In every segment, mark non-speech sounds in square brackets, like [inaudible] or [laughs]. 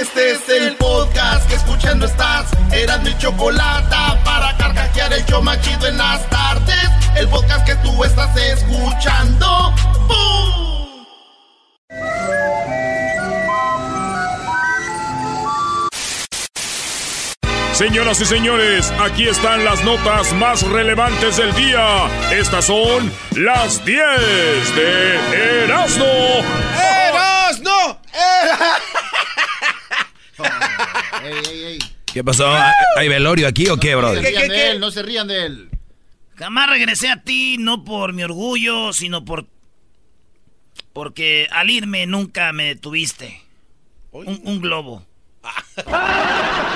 Este es el podcast que escuchando estás. Eran mi chocolate para carcajear el yo machido en las tardes. El podcast que tú estás escuchando. ¡Bum! Señoras y señores, aquí están las notas más relevantes del día. Estas son las 10 de Erasmo. ¡Erasmo! ¿Qué pasó? ¿Hay velorio aquí o qué, No brother? se rían de él, no se rían de él. Jamás regresé a ti, no por mi orgullo, sino por. Porque al irme nunca me detuviste. Un, un globo. [laughs]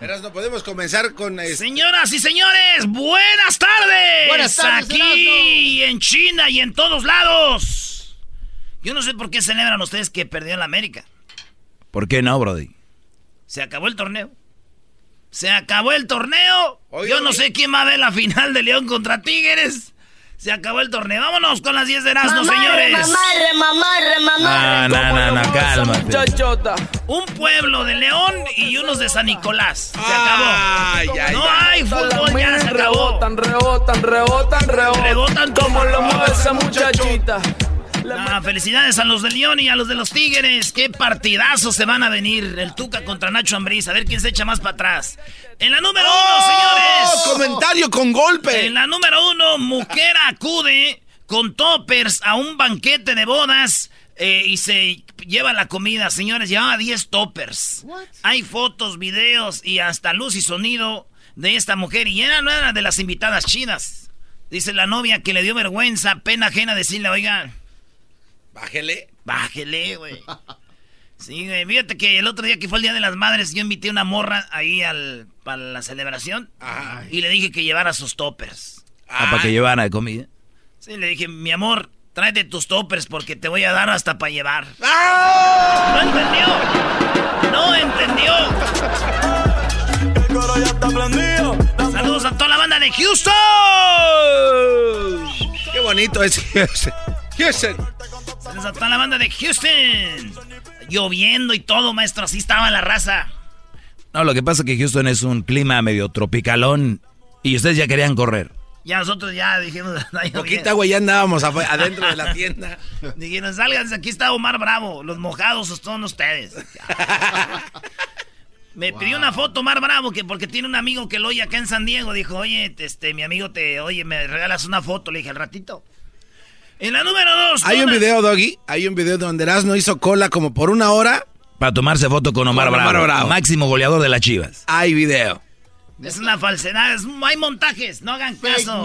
Erasmo, podemos comenzar con... este- Señoras y señores, buenas tardes. Buenas tardes, Aquí en China y en todos lados. Yo no sé por qué celebran ustedes que perdió la América. ¿Por qué no, brody? Se acabó el torneo. Se acabó el torneo. Oye, Yo no oye. sé quién va a ver la final de León contra Tigres. Se acabó el torneo. Vámonos con las 10 de Erasmo, señores. Mamarre, mamarre, mamarre. No, no, no, no, cálmate. Un pueblo de León y unos de San Nicolás. Se acabó. Ay, ay, no ay. hay fútbol, ya se acabó. Rebotan, rebotan, rebotan, rebotan. Rebotan como como lo mueve esa muchachita. Ah, felicidades a los de León y a los de los Tigres. Qué partidazos se van a venir. El Tuca contra Nacho Ambriz. A ver quién se echa más para atrás. En la número uno, señores. ¡Oh! Comentario con golpe. En la número uno, mujer acude con toppers a un banquete de bodas eh, y se lleva la comida. Señores, llevaba 10 toppers. Hay fotos, videos y hasta luz y sonido de esta mujer. Y era, no era de las invitadas chinas. Dice la novia que le dio vergüenza, pena ajena decirle, oiga, Bájele. bájele, güey. Sí, güey. Fíjate que el otro día que fue el Día de las Madres, yo invité una morra ahí al, para la celebración. Ajá. Y le dije que llevara sus toppers. Ah, para que llevaran de comida. Sí, le dije, mi amor, tráete tus toppers porque te voy a dar hasta para llevar. ¡Ah! No entendió. No entendió. Saludos a toda la banda de Houston. Qué bonito es Houston. Houston. Saludos a toda la banda de Houston. Lloviendo y todo, maestro. Así estaba la raza. No, lo que pasa es que Houston es un clima medio tropicalón y ustedes ya querían correr. Ya nosotros ya dijimos... [laughs] "Ay, Poquita, güey, ya andábamos adentro de la [laughs] tienda. Dijeron, salgan, aquí está Omar Bravo. Los mojados son ustedes. [laughs] Me pidió una foto Omar Bravo que porque tiene un amigo que lo oye acá en San Diego. Dijo, oye, este, mi amigo te, oye, me regalas una foto. Le dije, al ratito. En la número dos. Hay un Donald- video, Doggy. Hay un video donde Erasmo hizo cola como por una hora. Para tomarse foto con Omar, Con Omar Bravo, Bravo. máximo goleador de las Chivas. Hay video. Es una falsedad, es- hay montajes, no hagan caso.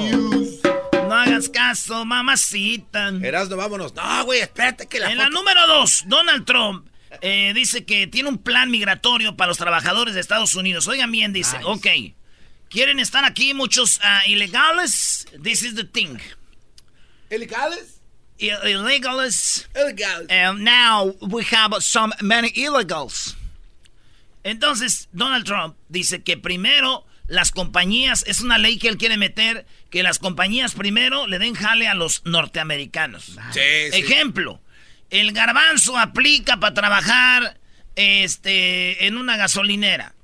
No hagas caso, mamacita. Erasmo, vámonos. No, güey, espérate que la En la número dos, Donald Trump eh, dice que tiene un plan migratorio para los trabajadores de Estados Unidos. Oigan bien, dice, ok, quieren estar aquí muchos ah, ilegales. This is the thing. ¿Ilegales? I- Illegals. Ilegales. And now we have some many illegals. Entonces, Donald Trump dice que primero las compañías, es una ley que él quiere meter, que las compañías primero le den jale a los norteamericanos. Sí, sí. Ejemplo, el garbanzo aplica para trabajar este, en una gasolinera.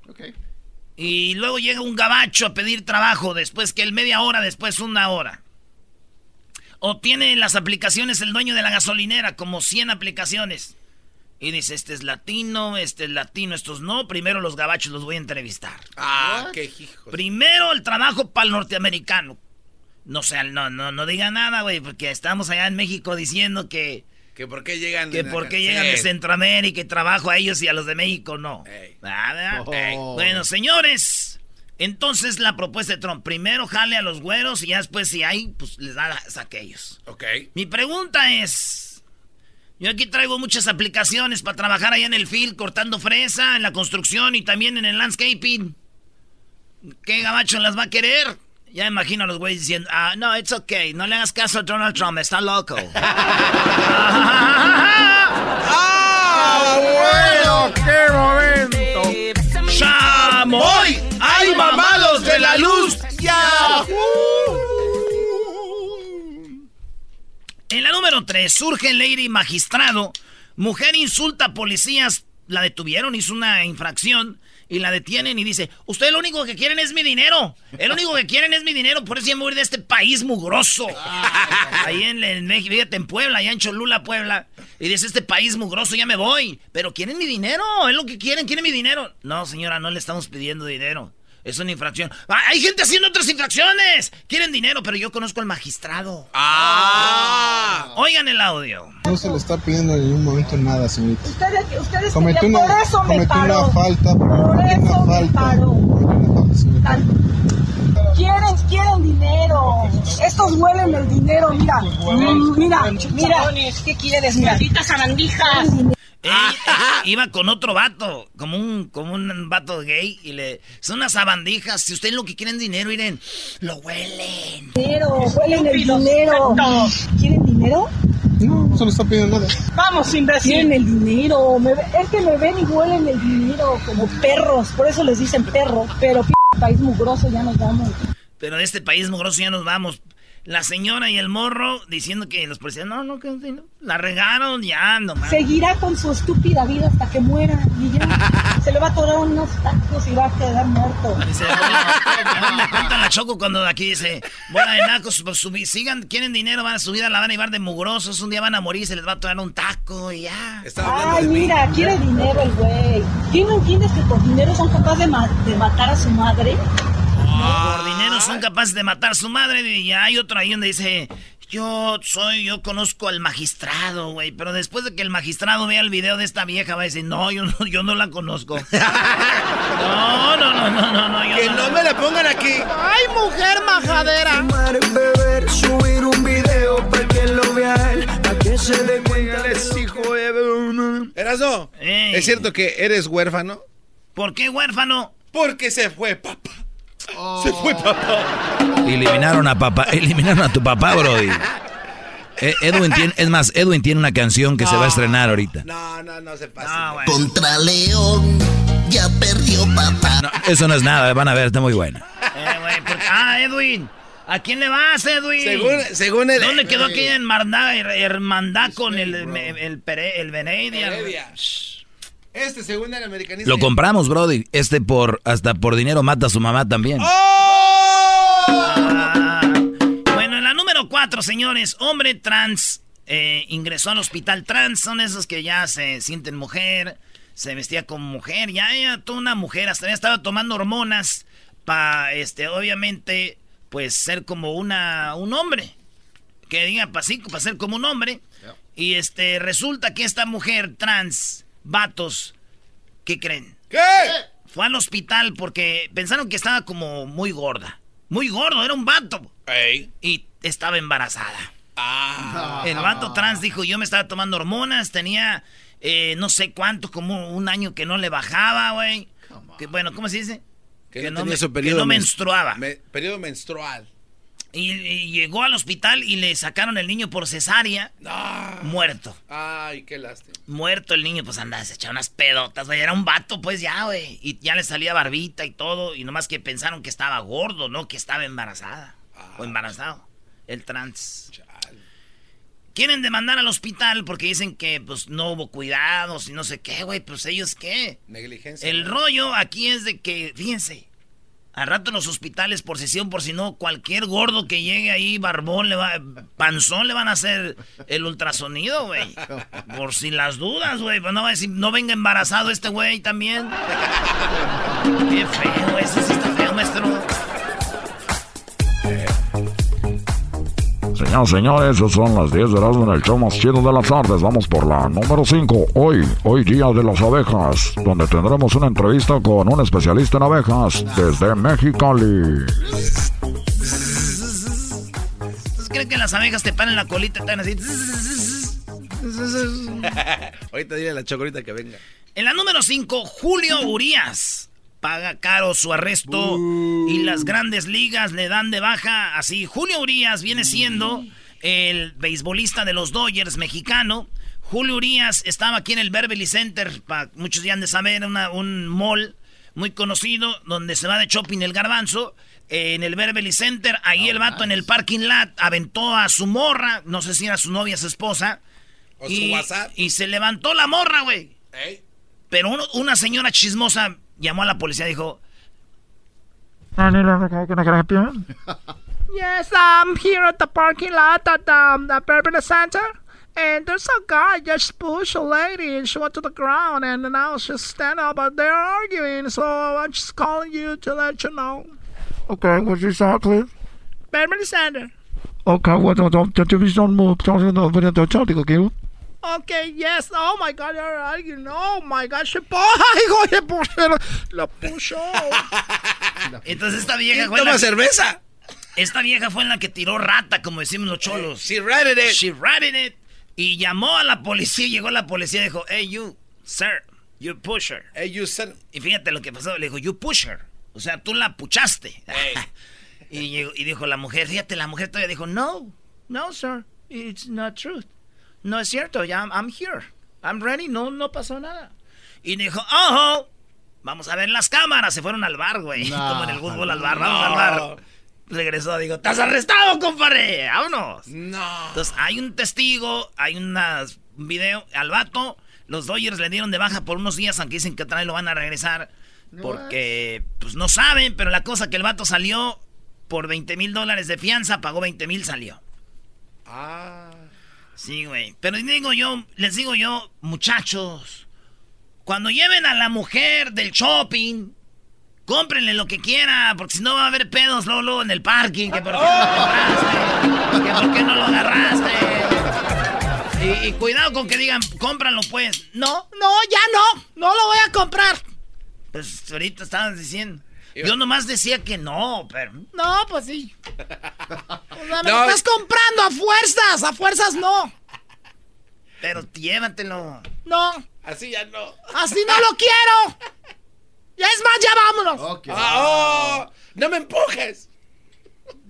Y luego llega un gabacho a pedir trabajo después que él media hora, después una hora. O tiene las aplicaciones el dueño de la gasolinera, como 100 aplicaciones. Y dice, este es latino, este es latino, estos no. Primero los gabachos los voy a entrevistar. Ah, qué hijo. Primero el trabajo para el norteamericano. No sé, no, no, no diga nada, güey, porque estamos allá en México diciendo que... Que por qué llegan... Que por qué llegan de Centroamérica y trabajo a ellos y a los de México no. Ah, Oh. Bueno, señores, entonces la propuesta de Trump, primero jale a los güeros y ya después si hay, pues les da a aquellos. Ok. Mi pregunta es, yo aquí traigo muchas aplicaciones para trabajar allá en el field, cortando fresa, en la construcción y también en el landscaping. ¿Qué gabacho las va a querer? Ya me imagino a los güeyes diciendo, ah, no, it's okay, no le hagas caso a Donald Trump, está loco. [laughs] [laughs] ¡Ah, bueno! ¡Qué momento! ¡Chamoy! ¡Ay, mamados de la luz! ¡Ya! En la número 3, surge Lady Magistrado. Mujer insulta a policías. La detuvieron, hizo una infracción y la detienen y dice, usted lo único que quieren es mi dinero. El único que quieren es mi dinero, por eso ya me voy de este país mugroso. Ahí en, en México, fíjate, en Puebla, allá en Cholula, Puebla. Y dice, este país mugroso, ya me voy. Pero quieren mi dinero, es lo que quieren, quieren mi dinero. No, señora, no le estamos pidiendo dinero. Es una infracción. ¡Ah, hay gente haciendo otras infracciones. Quieren dinero, pero yo conozco al magistrado. ¡Ah! Oigan el audio. No se le está pidiendo en ningún momento nada, señorita. Ustedes, ustedes Cometí una, por eso me paró. una falta. Por eso una me falta. paró. una falta. Quieren, quieren dinero. Estos huelen el dinero, mira. Mira, mira. ¿Qué quieres? Malditas Ey, eh, iba con otro vato, como un, como un vato gay, y le. Son unas sabandijas. Si ustedes lo que quieren dinero, miren, lo huelen. Dinero, huelen el dinero. ¿Quieren dinero? No, no se le está pidiendo nada. Vamos, imbécil. Quieren el dinero. Me ve- es que me ven y huelen el dinero como perros. Por eso les dicen perros. Pero p país mugroso ya nos vamos. Pero de este país mugroso ya nos vamos. La señora y el morro diciendo que los policías, no, no, que no. La regaron, ya, nomás. Seguirá con su estúpida vida hasta que muera. Y ya. [laughs] Se le va a atorar unos tacos y va a quedar muerto. Dice, bueno, me cuenta la choco cuando aquí dice, bola de nacos, pues, sigan, quieren dinero, van a subir a la van a llevar de mugrosos, un día van a morir, se les va a atorar un taco y ya. Ay, mira, quiere dinero el güey. ¿Quién no entiendes que por dinero son capaces de, ma- de matar a su madre? Por dinero son capaces de matar a su madre. Y ya hay otro ahí donde dice: Yo soy, yo conozco al magistrado, güey. Pero después de que el magistrado vea el video de esta vieja, va a decir: No, yo no, yo no la conozco. [laughs] No, no, no, no, no, no. yo Que no me la pongan aquí. ¡Ay, mujer majadera! beber, subir un video para que lo vea él, para que se dé cuenta. hijo de... Erasno, Ey. ¿es cierto que eres huérfano? ¿Por qué huérfano? Porque se fue papá. Se fue papá. Eliminaron a papá, eliminaron a tu papá, Brody. [laughs] Eh, Edwin tiene, es más, Edwin tiene una canción que se va a estrenar ahorita. No, no, no se pasa. Bueno. Contra León, ya perdió papá. No, eso no es nada, van a ver, está muy buena. Eh, porque- Ah, Edwin. ¿A quién le vas, Edwin? Según, según el... ¿Dónde quedó aquella hermandad, hermandad con el, el, el, el? Heredia. Este, según el americanista. Lo compramos, Brody. Este por, hasta por dinero mata a su mamá también. ¡Oh! Ah, bueno, en la número cuatro, señores, hombre trans eh, ingresó al hospital trans. Son esos que ya se sienten mujer, se vestía como mujer, ya era toda una mujer, hasta ya estaba tomando hormonas para, este, obviamente, pues ser como una, un hombre. Que diga para para ser como un hombre. Y este, resulta que esta mujer trans, vatos, ¿qué creen? ¿Qué? Fue al hospital porque pensaron que estaba como muy gorda. Muy gordo, era un vato. Ey. Y estaba embarazada. Ah. El vato trans dijo, yo me estaba tomando hormonas, tenía eh, no sé cuánto, como un año que no le bajaba, güey. Que, bueno, ¿cómo se dice? Que, no, me- que menstruaba. me- periodo menstrual. Y, y llegó al hospital y le sacaron el niño por cesárea, Ah. muerto. Ay, qué lástima. Muerto el niño, pues andaba, se echaba unas pedotas, güey. Era un vato, pues ya, güey. Y ya le salía barbita y todo. Y nomás que pensaron que estaba gordo, ¿no? Que estaba embarazada. o embarazado. El trans. Quieren demandar al hospital porque dicen que, pues, no hubo cuidados y no sé qué, güey. Pues ellos qué. Negligencia. El ¿no? rollo aquí es de que, fíjense, Al rato en los hospitales, por si por si no, cualquier gordo que llegue ahí, barbón, le va, panzón, le van a hacer el ultrasonido, güey. Por si las dudas, güey. Pues no va a decir, no venga embarazado este güey también. Qué feo, eso sí Señoras señores, son las 10 de Erasmo en el show más chido de las tardes. Vamos por la número 5. Hoy, hoy día de las abejas, donde tendremos una entrevista con un especialista en abejas desde Mexicali. ¿Ustedes creen que las abejas te paran la colita y están así? [laughs] ahorita dile a la chocorita que venga. En la número 5, Julio Urias paga caro su arresto y las grandes ligas le dan de baja. Así, Julio Urias viene siendo el beisbolista de los Dodgers mexicano. Julio Urias estaba aquí en el Beverly Center, muchos ya han de saber, un mall muy conocido donde se va de shopping el garbanzo. En el Beverly Center, ahí el vato en el parking lot aventó a su morra, no sé si era su novia, su esposa. O y, su WhatsApp. Y se levantó la morra, güey. Pero una señora chismosa llamó a la policía y dijo... yes, I'm here at the parking lot at um, the Beverly Center. And there's a guy just pushed a lady and she went to the ground and now she's standing up but they're arguing. So I'm just calling you to let you know. Okay, what's your shot, please? Beverly Center. Okay, well, don't, don't, don't, don't move. Don't, don't, don't, don't, don't, don't, don't, Okay, yes. Oh my God, you're arguing. Oh my God, se [laughs] Oye, por la puso. [laughs] Entonces esta vieja fue toma la cerveza? Esta vieja fue en la que tiró rata, como decimos los cholos. She ratted it. She ratted it. Y llamó a la policía, llegó la policía y dijo, hey you, sir, you push her. Hey you, sir. Y fíjate lo que pasó, le dijo, you push her. O sea, tú la puchaste. [laughs] y, y dijo la mujer, fíjate, la mujer todavía dijo, no, no, sir, it's not truth. No es cierto, ya I'm here. I'm ready, no, no pasó nada. Y dijo, ojo, vamos a ver las cámaras. Se fueron al bar, güey. [laughs] Como en el fútbol al bar, vamos al bar. Regresó, digo, estás arrestado, compadre. Vámonos. No. Entonces, hay un testigo, hay un video al vato. Los Dodgers le dieron de baja por unos días, aunque dicen que otra vez lo van a regresar. Porque, pues no saben, pero la cosa que el vato salió por 20 mil dólares de fianza, pagó 20 mil, salió. Ah. Sí, güey. Pero digo yo, les digo yo, muchachos, cuando lleven a la mujer del shopping, cómprenle lo que quiera, porque si no va a haber pedos Lolo en el parking, que por qué no lo agarraste, que por qué no lo agarraste. Y, cuidado con que digan, cómpralo pues. No, no, ya no, no lo voy a comprar. Pues ahorita estaban diciendo. Yo nomás decía que no, pero. No, pues sí. [laughs] me lo estás comprando a fuerzas, a fuerzas no. Pero llévatelo. No. Así ya no. Así no lo quiero. Ya es más, ya vámonos. Ah, oh, no me empujes.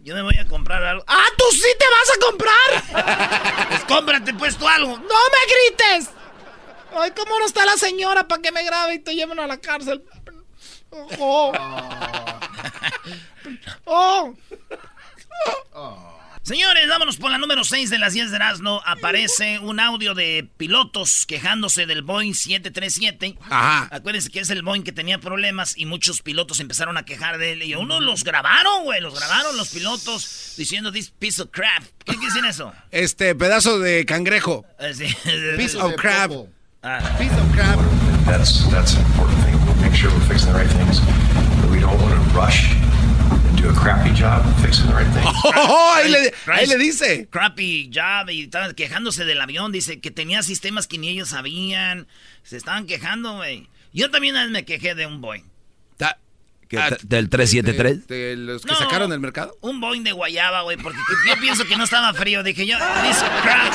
Yo me voy a comprar algo. ¡Ah, tú sí te vas a comprar! [laughs] pues cómprate pues tú algo. ¡No me grites! Ay, ¿cómo no está la señora para que me grabe y te lleven a la cárcel? [laughs] Oh. oh. Señores, vámonos por la número 6 de las 10 de Erasmo. Aparece un audio de pilotos quejándose del Boeing 737. Ajá. Acuérdense que es el Boeing que tenía problemas y muchos pilotos empezaron a quejar de él. Y uno los grabaron, güey. Los grabaron los pilotos diciendo this piece of crap. ¿Qué decir eso? Este, pedazo de cangrejo. Sí. Piece of crap. Ah. Piece of crap. That's, that's an important sure we're fixing the right things. But we don't want to rush do a crappy job fixing the right thing. [laughs] Oh, ahí, le, ahí, le, dice. Crappy job y estaban quejándose del avión. Dice que tenía sistemas que ni ellos sabían. Se estaban quejando, güey. Yo también me quejé de un Boeing. Ah, ¿Del 373? De, de, los que sacaron del mercado? Un Boeing de guayaba, güey, porque yo pienso que no estaba frío. Dije yo, this crap,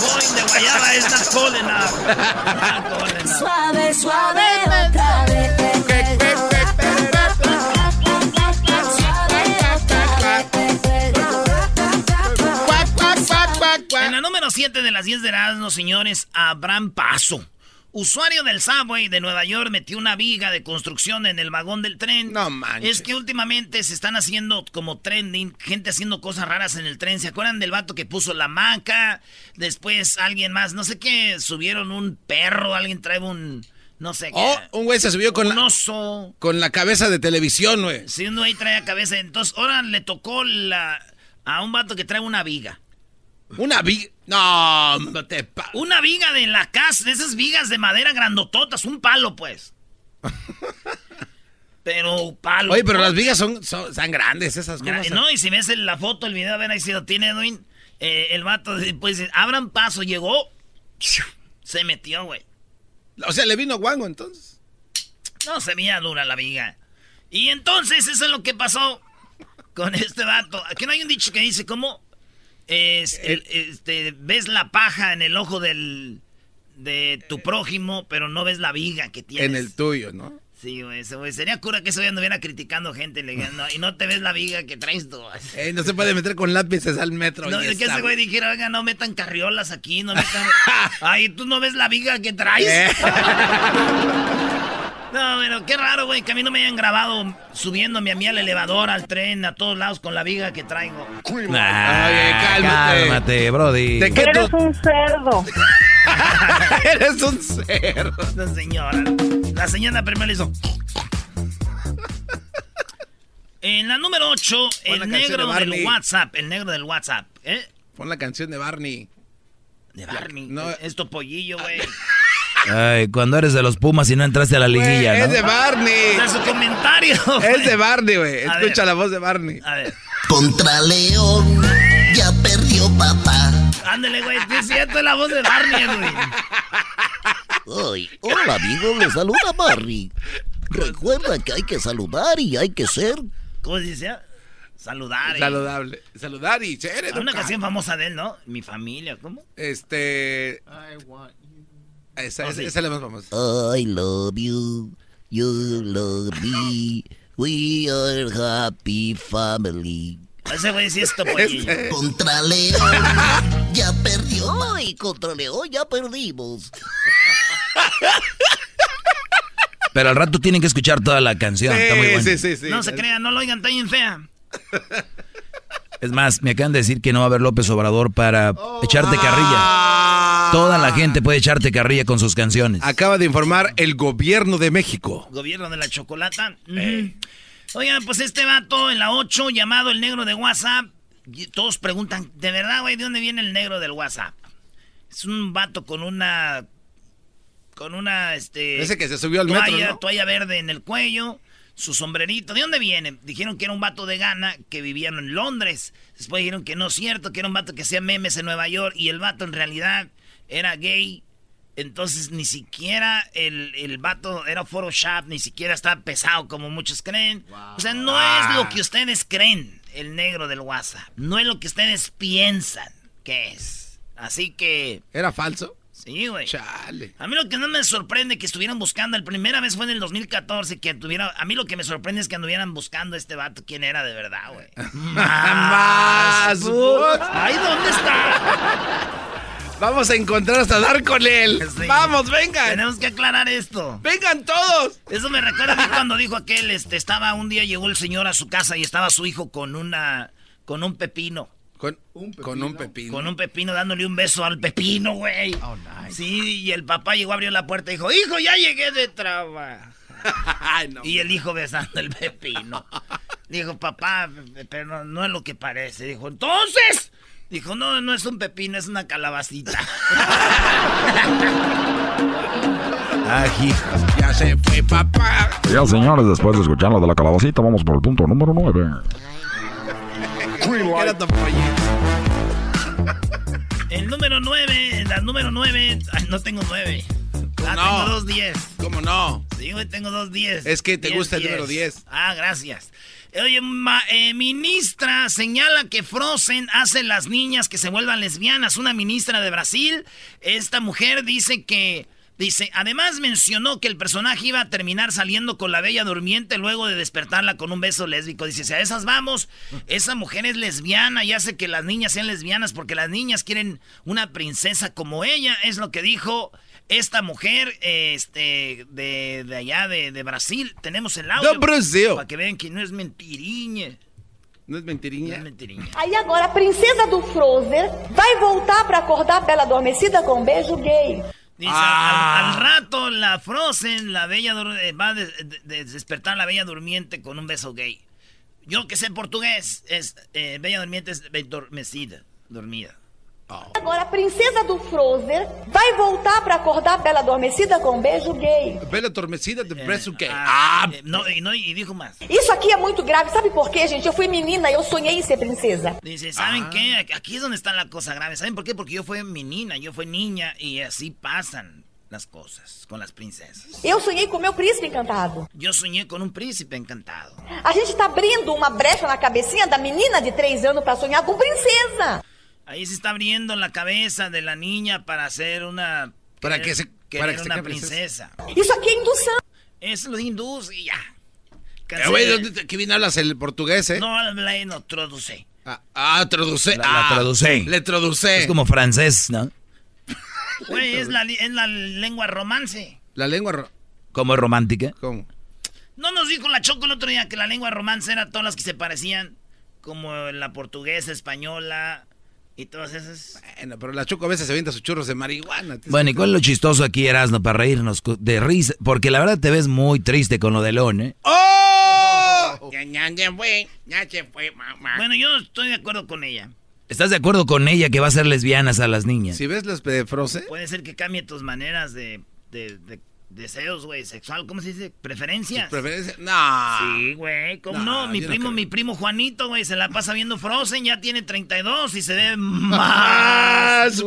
Boeing de guayaba es not cold enough. [laughs] Suave, suave, otra vez. 7 de las 10 de Erasmo, señores, Abraham Paso. Usuario del subway de Nueva York metió una viga de construcción en el vagón del tren. No manches. Es que últimamente se están haciendo como trending, gente haciendo cosas raras en el tren. ¿Se acuerdan del vato que puso la maca? Después alguien más, no sé qué, subieron un perro, alguien trae un no sé qué. Oh, un güey se subió con un la, oso. con la cabeza de televisión, güey. Sí, uno ahí trae cabeza. Entonces, ahora le tocó la, a un vato que trae una viga. Una viga. No, no te pa Una viga de la casa, de esas vigas de madera grandototas, un palo, pues. [laughs] pero palo. Oye, pero ¿no? las vigas son, son, están grandes esas cosas. No, y si ves la foto, el video, a ver ahí si lo tiene Edwin. eh, el vato pues dice, abran paso, llegó. Se metió, güey. O sea, le vino guango entonces. No se veía dura la viga. Y entonces, eso es lo que pasó con este vato. Aquí no hay un dicho que dice, ¿cómo? Es, el- este, ves la paja en el ojo del, de tu prójimo, pero no ves la viga que tienes. En el tuyo, ¿no? Sí, güey, güey. Sería cura que eso ya anduviera criticando gente le no, y no te ves la viga que traes tú. [laughs] Eh, no se puede meter con lápices al metro. No, es que ese güey dijera, oiga, no metan carriolas aquí, no [laughs] metan... Ay, ¿tú no ves la viga que traes? Eh. [laughs] No, bueno, qué raro, güey, que a mí no me hayan grabado subiéndome a mí al elevador, al tren, a todos lados con la viga que traigo. Ah, Oye, cálmate. cálmate, Brody. ¿De qué Eres un cerdo. [laughs] Eres un cerdo. La señora. La señora primero le hizo... En la número 8, Pon la el negro de del. WhatsApp, el negro del WhatsApp, ¿eh? Pon la canción de Barney. De Barney. No. Es tu pollillo, güey. [laughs] Ay, cuando eres de los Pumas y no entraste a la liguilla, Güey, ¿no? Es de Barney. De su comentario. Es de Barney, güey. Escucha ver. la voz de Barney. A ver. Contra León, ya perdió papá. Ándale, güey. Sí, es cierto, es la voz de Barney, güey. Ay, hola amigo, le saluda Barry. Recuerda que hay que saludar y hay que ser. ¿Cómo se dice? Saludar. eh. Saludable. Saludar y ser una canción famosa de él, ¿no? Mi familia, ¿cómo? Este. Esa, Oh, esa, sí. esa es la más famosa. I love you, you love me. We are happy family. Ese güey sí es tu pollillo. Este. Contra León, ya perdió. Ay, contra León ya perdimos. Pero al rato tienen que escuchar toda la canción. Está muy buena. sí, sí, sí. No se crean, no lo oigan tan bien fea. Es más, me acaban de decir que no va a haber López Obrador para echarte carrilla. Ah. Toda la gente puede echarte carrilla con sus canciones. Acaba de informar el gobierno de México. Gobierno de la chocolata. Oigan, pues este vato en la 8, llamado el negro de WhatsApp. y Todos preguntan, ¿de verdad, güey, de dónde viene el negro del WhatsApp? Es un vato con una. Con una, este. Ese que se subió al metro, toalla, ¿no? toalla verde en el cuello, su sombrerito. ¿De dónde viene? Dijeron que era un vato de Ghana que vivía en Londres. Después dijeron que no es cierto, que era un vato que hacía memes en Nueva York. Y el vato en realidad era gay. Entonces ni siquiera el, el vato era Photoshop, ni siquiera está pesado como muchos creen. O sea, no es lo que ustedes creen, el negro del WhatsApp. No es lo que ustedes piensan que es. Así que... ¿Era falso? Sí, güey. Chale. A mí lo que no me sorprende que estuvieran buscando, la primera vez fue en el 2014 que tuviera, a mí lo que me sorprende es que anduvieran buscando a este vato quién era de verdad, güey. [laughs] Más. Ay, ¿dónde está? Vamos a encontrar hasta dar con él. Sí. Vamos, vengan. Tenemos que aclarar esto. Vengan todos. Eso me recuerda a mí cuando dijo aquel, este, estaba un día llegó el señor a su casa y estaba su hijo con una, con un pepino. Con un pepino. Con un pepino. Con un pepino dándole un beso al pepino, güey. Oh, nice. Sí, y el papá llegó, abrió la puerta y dijo, hijo, ya llegué de trabajo. [laughs] Ay, no. Y el hijo besando el pepino. Dijo, papá, pero no, no es lo que parece. Dijo, entonces. Dijo, no, no es un pepino, es una calabacita. [laughs] Ají. Ya se fue, papá. Ya, señores, después de escuchar la de la calabacita, vamos por el punto número 9. Tu pollito. [laughs] El número 9, la número 9. Ay, no tengo 9. Ah, No. tengo dos 10. ¿Cómo no? Sí, güey, tengo dos 10. Es que te Diez, gusta el diez. número 10. Ah, gracias. Oye, ma- eh, ministra señala que Frozen hace las niñas que se vuelvan lesbianas. Una ministra de Brasil. Esta mujer dice que. Dice, además mencionó que el personaje iba a terminar saliendo con la bella durmiente luego de despertarla con un beso lésbico. Dice, si a esas vamos, esa mujer es lesbiana y hace que las niñas sean lesbianas porque las niñas quieren una princesa como ella. Es lo que dijo esta mujer este, de, de allá de, de Brasil. Tenemos el audio. De Brasil. Para que vean que no es mentiriña. ¿No es No mentiriña? es mentiriña. Aí agora a princesa do Frozen vai voltar pra acordar a Bela Adormecida com um beijo gay. Dice, al, rato la Frozen, la bella eh, va a despertar a la bella durmiente con un beso gay. Yo que sé portugués, es eh, bella durmiente es adormecida, dormida. Agora a princesa do Frozen vai voltar para acordar a Bela Adormecida com um beijo gay. Bela Adormecida de beijo gay. Ah, ah. não, não, e dijo mais. Isso aqui é muito grave, sabe por quê, gente? Eu fui menina e eu sonhei em ser princesa. Dice, ¿saben ah. qué? Aquí es donde está la cosa grave. ¿Saben por qué? Porque yo fui menina, yo fui niña y así pasan las cosas con las princesas. Eu sonhei com meu príncipe encantado. Eu sonhei com um príncipe encantado. A gente está abrindo uma brecha na cabecinha da menina de 3 anos para sonhar com princesa. Ahí se está abriendo la cabeza de la niña para ser una. Para que se. Para que una princesa. Eso aquí es inducción. Es lo hindús y ya. Eh, ¿Qué bien hablas el portugués, eh? No, hablé, no, traduce. Ah, ah traduce. La, ah, traduce. Le traduce. Es como francés, ¿no? Güey, es la, es la lengua romance. La lengua. Ro ¿Cómo es romántica? ¿Cómo? No nos dijo la Choco el otro día que la lengua romance era todas las que se parecían. Como la portuguesa, española, y todas esas. Bueno, pero la Choco a veces se avienta sus churros de marihuana. Bueno, ¿y cuál es lo chistoso aquí, Erasno, para reírnos de risa? Porque la verdad te ves muy triste con lo de León, ¿eh? ¡Oh! Ya, ya, ya fue, ya se fue, mamá. Bueno, yo estoy de acuerdo con ella. ¿Estás de acuerdo con ella que va a ser lesbianas a las niñas? Si ves las de Puede ser que cambie tus maneras de, de, de deseos, güey, sexual, ¿cómo se dice? ¿Preferencias? ¿Preferencias? No. Sí, güey, ¿cómo no? Mi primo, mi primo Juanito, güey, se la pasa viendo Frozen, ya tiene 32 y se ve [laughs] más.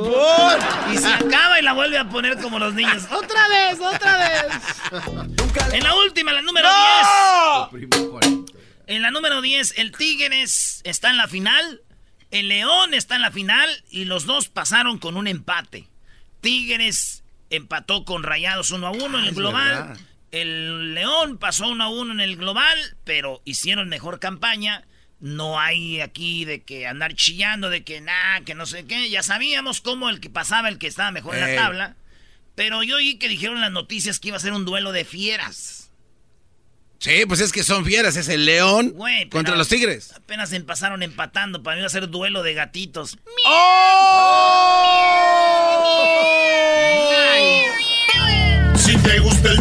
Y se acaba y la vuelve a poner como los niños. [laughs] ¡Otra vez, otra vez! en la última, la número 10. En la número 10, el Tigres está en la final, el León está en la final y los dos pasaron con un empate. Tigres empató con Rayados 1 a 1 en el ah, global. El León pasó 1 a 1 en el global, pero hicieron mejor campaña. No hay aquí de que andar chillando, de que nada, que no sé qué. Ya sabíamos cómo el que pasaba, el que estaba mejor en la tabla. Pero yo oí que dijeron las noticias que iba a ser un duelo de fieras. Sí, pues es que son fieras, es el león contra los tigres. Apenas pasaron empatando, para mí va a ser duelo de gatitos. El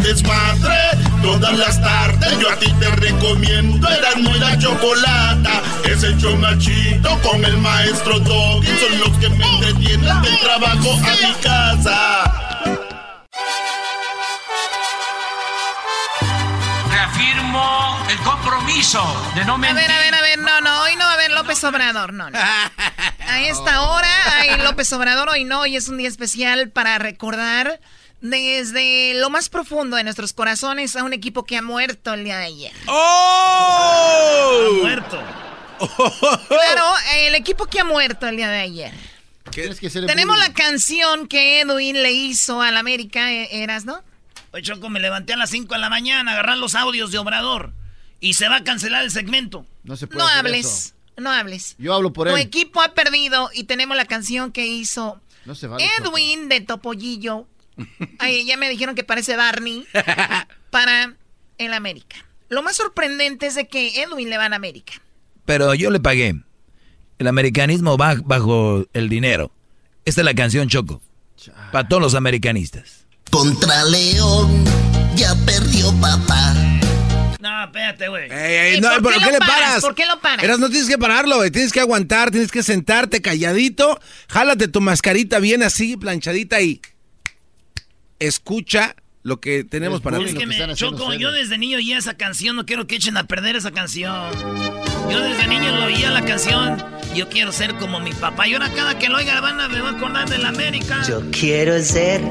desmadre, todas las tardes yo a ti te recomiendo Eran muy la chocolata. Es el chomachito con el maestro Doggy. Son los que me entretienen del trabajo a mi casa. Reafirmo el compromiso de no mentir. A ver, a ver, a ver, no, no, hoy no va a haber López Obrador, no, no. A esta hora hay López Obrador, hoy no, hoy es un día especial para recordar desde lo más profundo de nuestros corazones a un equipo que ha muerto el día de ayer. ¡Oh! Ha muerto. [laughs] Claro, el equipo que ha muerto el día de ayer. Tenemos la canción que Edwin le hizo al América, e-, ¿eras, no? Oye, Choco, me levanté a las 5 de la mañana a agarrar los audios de Obrador y se va a cancelar el segmento. No se puede. No hables, no hables. Yo hablo por él. Tu equipo ha perdido y tenemos la canción que hizo Edwin de Topollillo Ay, ya me dijeron que parece Barney [laughs] para el América. Lo más sorprendente es de que Edwin le va a América. Pero yo le pagué. El americanismo va bajo el dinero. Esta es la canción Choco. Para todos los americanistas. Contra León ya perdió papá. No, espérate, güey. no, ¿por, qué, le paras? ¿Por qué lo paras? Eras, no tienes que pararlo, güey. Tienes que aguantar, tienes que sentarte calladito. Jálate tu mascarita bien así, planchadita y escucha lo que tenemos para ti. Es que me choco, yo desde niño oía esa canción, no quiero que echen a perder esa canción. Yo desde niño lo oía la canción, yo quiero ser como mi papá. Y ahora cada que lo oiga van a, me va a acordar de la América. Yo quiero ser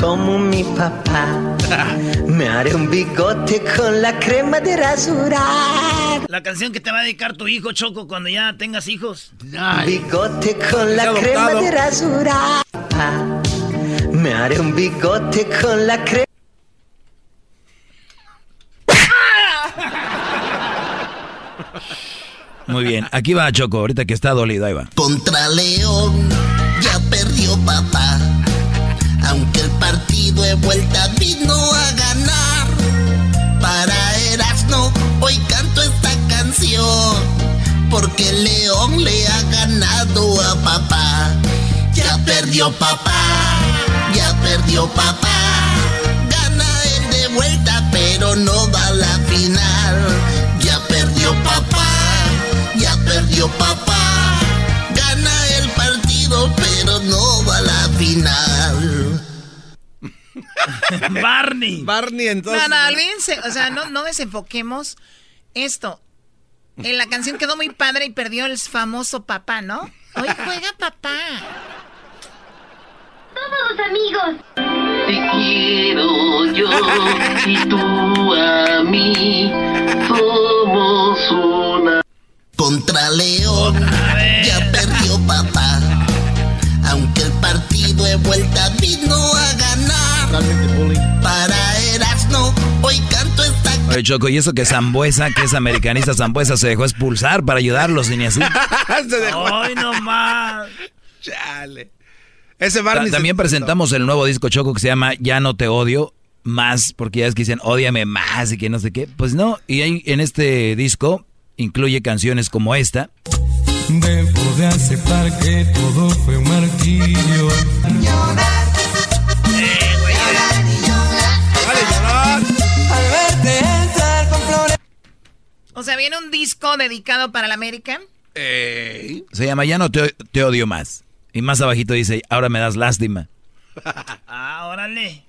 como mi papá. me haré un bigote con la crema de rasurar. La canción que te va a dedicar tu hijo, Choco, cuando ya tengas hijos. Bigote con la crema de rasurar. Me haré un bigote con la crema. Muy bien, aquí va Choco, ahorita que está dolido, ahí va. Contra León ya perdió papá, aunque el partido de vuelta vino a ganar. Para Erasmo hoy canto esta canción, porque León le ha ganado a papá. Ya perdió papá perdió papá. Gana él de vuelta, pero no va a la final. Ya perdió papá, ya perdió papá. Gana el partido, pero no va a la final. [laughs] Barney. Barney, entonces. No, no, olvídense. O sea, no, no desenfoquemos esto. En la canción quedó muy padre y perdió el famoso papá, ¿no? Hoy juega papá. Todos amigos. Te quiero yo y tú a mí. Somos una. Contra León, ya perdió papá. Aunque el partido de vuelta vino a ganar. Para Erasmo, hoy canto esta Oye, Choco, y eso que Zambuesa, que es americanista Zambuesa, se dejó expulsar para ayudarlos y ni así. Se dejó. Ay, no más. Chale. Ese Ta- Barney. se- También presentamos el nuevo disco Choco que se llama Ya no te odio más, porque ya es que dicen ódiame más y que no sé qué. Pues no, y ahí en este disco incluye canciones como esta. Debo de aceptar que todo fue un martirio. Al verte entrar con flores. O sea, viene un disco dedicado para la América. Se llama Ya no te, te odio más. Y más abajito dice, ahora me das lástima. [laughs] Ah, órale.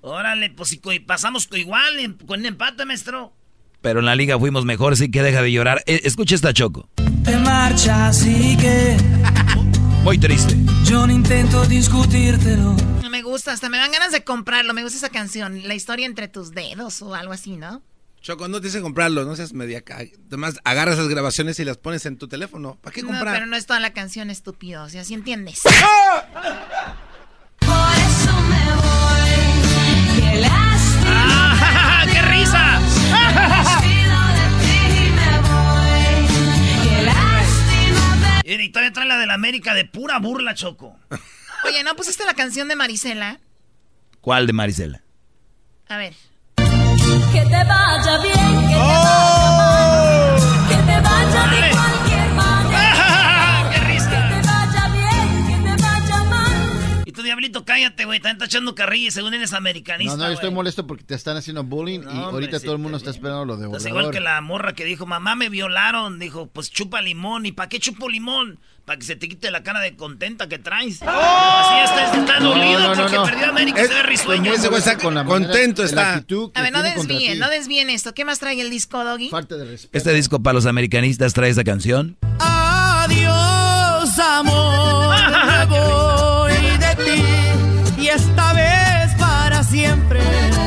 Órale, pues si pasamos igual, em- con empate, maestro. Pero en la liga fuimos mejor, sí que deja de llorar. Eh, escucha esta Choco. Te marchas y que [laughs] Muy triste. yo no intento discutírtelo. Me gusta, hasta me dan ganas de comprarlo. Me gusta esa canción. La historia entre tus dedos o algo así, ¿no? Choco, no te dice comprarlo, no seas media ca- Además, agarras esas grabaciones y las pones en tu teléfono. ¿Para qué No, comprar? pero no es toda la canción, estúpido. O sea, ¿sí entiendes? ¡Ah, qué risa! Y todavía trae la de la América de pura burla, Choco. Oye, ¿no pusiste la canción de Marisela? ¿Cuál de Marisela? A ver. Que te vaya bien, que te vaya mal, diablito, cállate, güey. También está echando carrilla y según eres americanista, No, no, yo estoy molesto porque te están haciendo bullying y hombre, ahorita sí, todo el mundo está esperando lo de Obrador. igual que la morra que dijo, mamá, me violaron. Dijo, pues chupa limón. ¿Y para qué chupo limón? Para que se te quite la cara de contenta que traes. Así está, está No, dolido no, no, porque no. perdió América y se ve risueño. Ese güey está con la manera- contento la está. actitud que A ver, no desvíen, no desvíen esto. ¿Qué más trae el disco, Doggy? Falta de respeto. Este disco para los americanistas trae esta canción. Adiós, esta vez para siempre.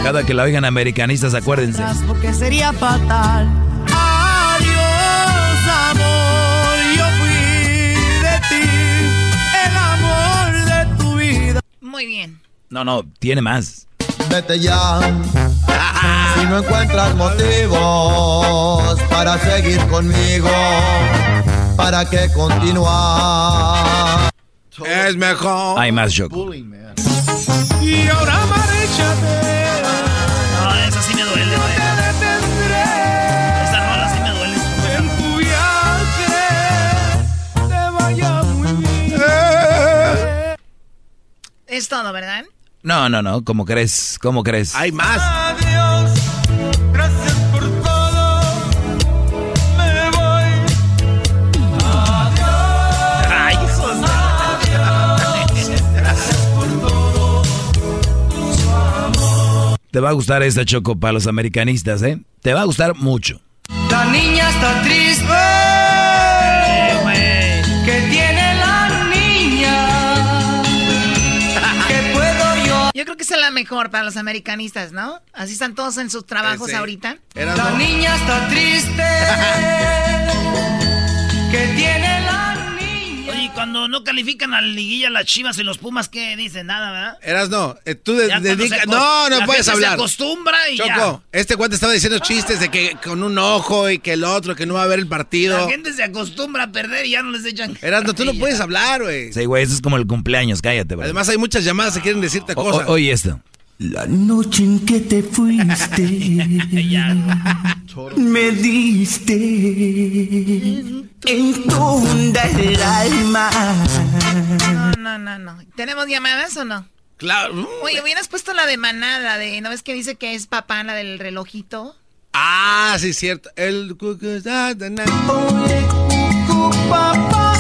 Cada que la oigan americanistas, acuérdense. Porque sería fatal. Adiós, amor. Yo fui de ti. El amor de tu vida. Muy bien. No, no, tiene más. Vete ya. [laughs] Si no encuentras motivos para seguir conmigo, ¿para qué continuar? Es mejor. Hay más, Choco. Y ahora márchate. No, esa sí me duele, güey. Esa rola sí me duele. En tu viaje te vaya muy bien. Es todo, ¿verdad? No, no, no, ¿cómo crees? ¿Cómo crees? Hay más. Adiós, Te va a gustar esta Choco para los americanistas, ¿eh? Te va a gustar mucho. La niña está triste. ¿Qué tiene la niña? ¿Qué puedo yo? Yo creo que esa es la mejor para los americanistas, ¿no? Así están todos en sus trabajos Ese. ahorita. Era La no. niña está triste. [laughs] ¿Qué tiene la niña? Oye, y cuando no califican a la liguilla las chivas y los pumas, ¿qué dicen? Nada, ¿verdad? Eras no. eh, tú de- Ya cuando dedica- se acos- No, no la puedes gente hablar. Se acostumbra y Choco, este cuate estaba diciendo chistes de que con un ojo y que el otro, que no va a haber el partido. La gente se acostumbra a perder y ya no les echan. [laughs] Eras no, tú no puedes hablar, güey. Sí, güey, eso es como el cumpleaños, cállate, bro. Además hay muchas llamadas que quieren decirte O- o- cosas. oye esto. La noche en que te fuiste, [laughs] me diste en tu el alma. No, no, no, no. ¿Tenemos llamadas o no? Claro. Oye, hubieras puesto la de manada, de, ¿no ves que dice que es papá, la del relojito? Ah, sí, cierto. El cucu- da, na. Papá.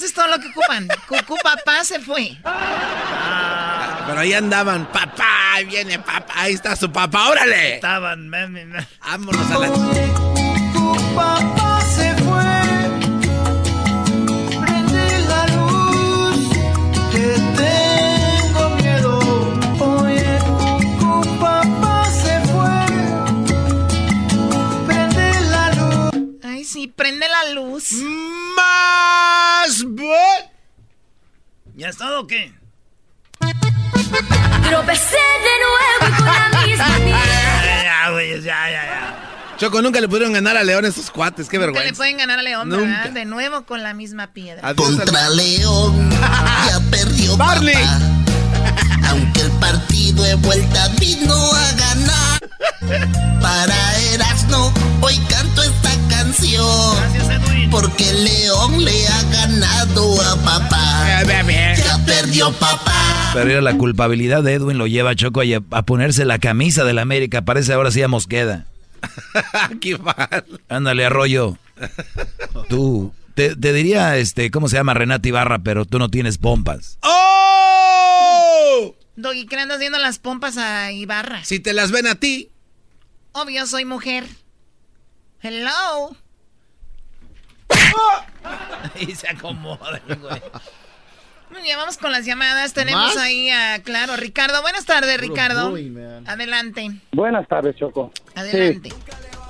Eso es todo lo que ocupan. Cucú papá se fue. Pero ahí andaban. Papá, ahí viene papá. Ahí está su papá, órale. Estaban, mami, mami. Vámonos a la... Papá se fue. Prende la luz. Que tengo miedo. Oye, cucú, papá se fue. Prende la luz. Ay, sí, prende la luz. Más. but- ¿Ya has estado o qué? Tropecé de nuevo con la misma [laughs] Ya, ya, güey, ya, ya, ya. Choco, nunca le pudieron ganar a León estos cuates. Qué Nunca le vergüenza. pueden ganar a León, Nunca. ¿verdad? De nuevo con la misma piedra. Adiós, Contra León ya perdió Barney. papá. Aunque el partido de vuelta vino a ganar. Para Erasmo hoy canto esta canción. Gracias, Edwin. Porque León le ha ganado a papá. Ya perdió papá. Pero era la culpabilidad de Edwin lo lleva a Choco a, ponerse la camisa del América. Parece ahora sí a Mosqueda. [laughs] Qué mal. Ándale, Arroyo. Tú, te, te diría, este, ¿cómo se llama? Renata Ibarra, pero tú no tienes pompas. ¡Oh! Doggy, ¿qué le andas viendo las pompas a Ibarra? Si te las ven a ti. Obvio, soy mujer. Hello. [laughs] Y se acomoda, güey. Muy bien, vamos con las llamadas. Tenemos ¿Más? ahí a, claro, Ricardo. Buenas tardes, Ricardo. Adelante, Buenas tardes, Choco. adelante.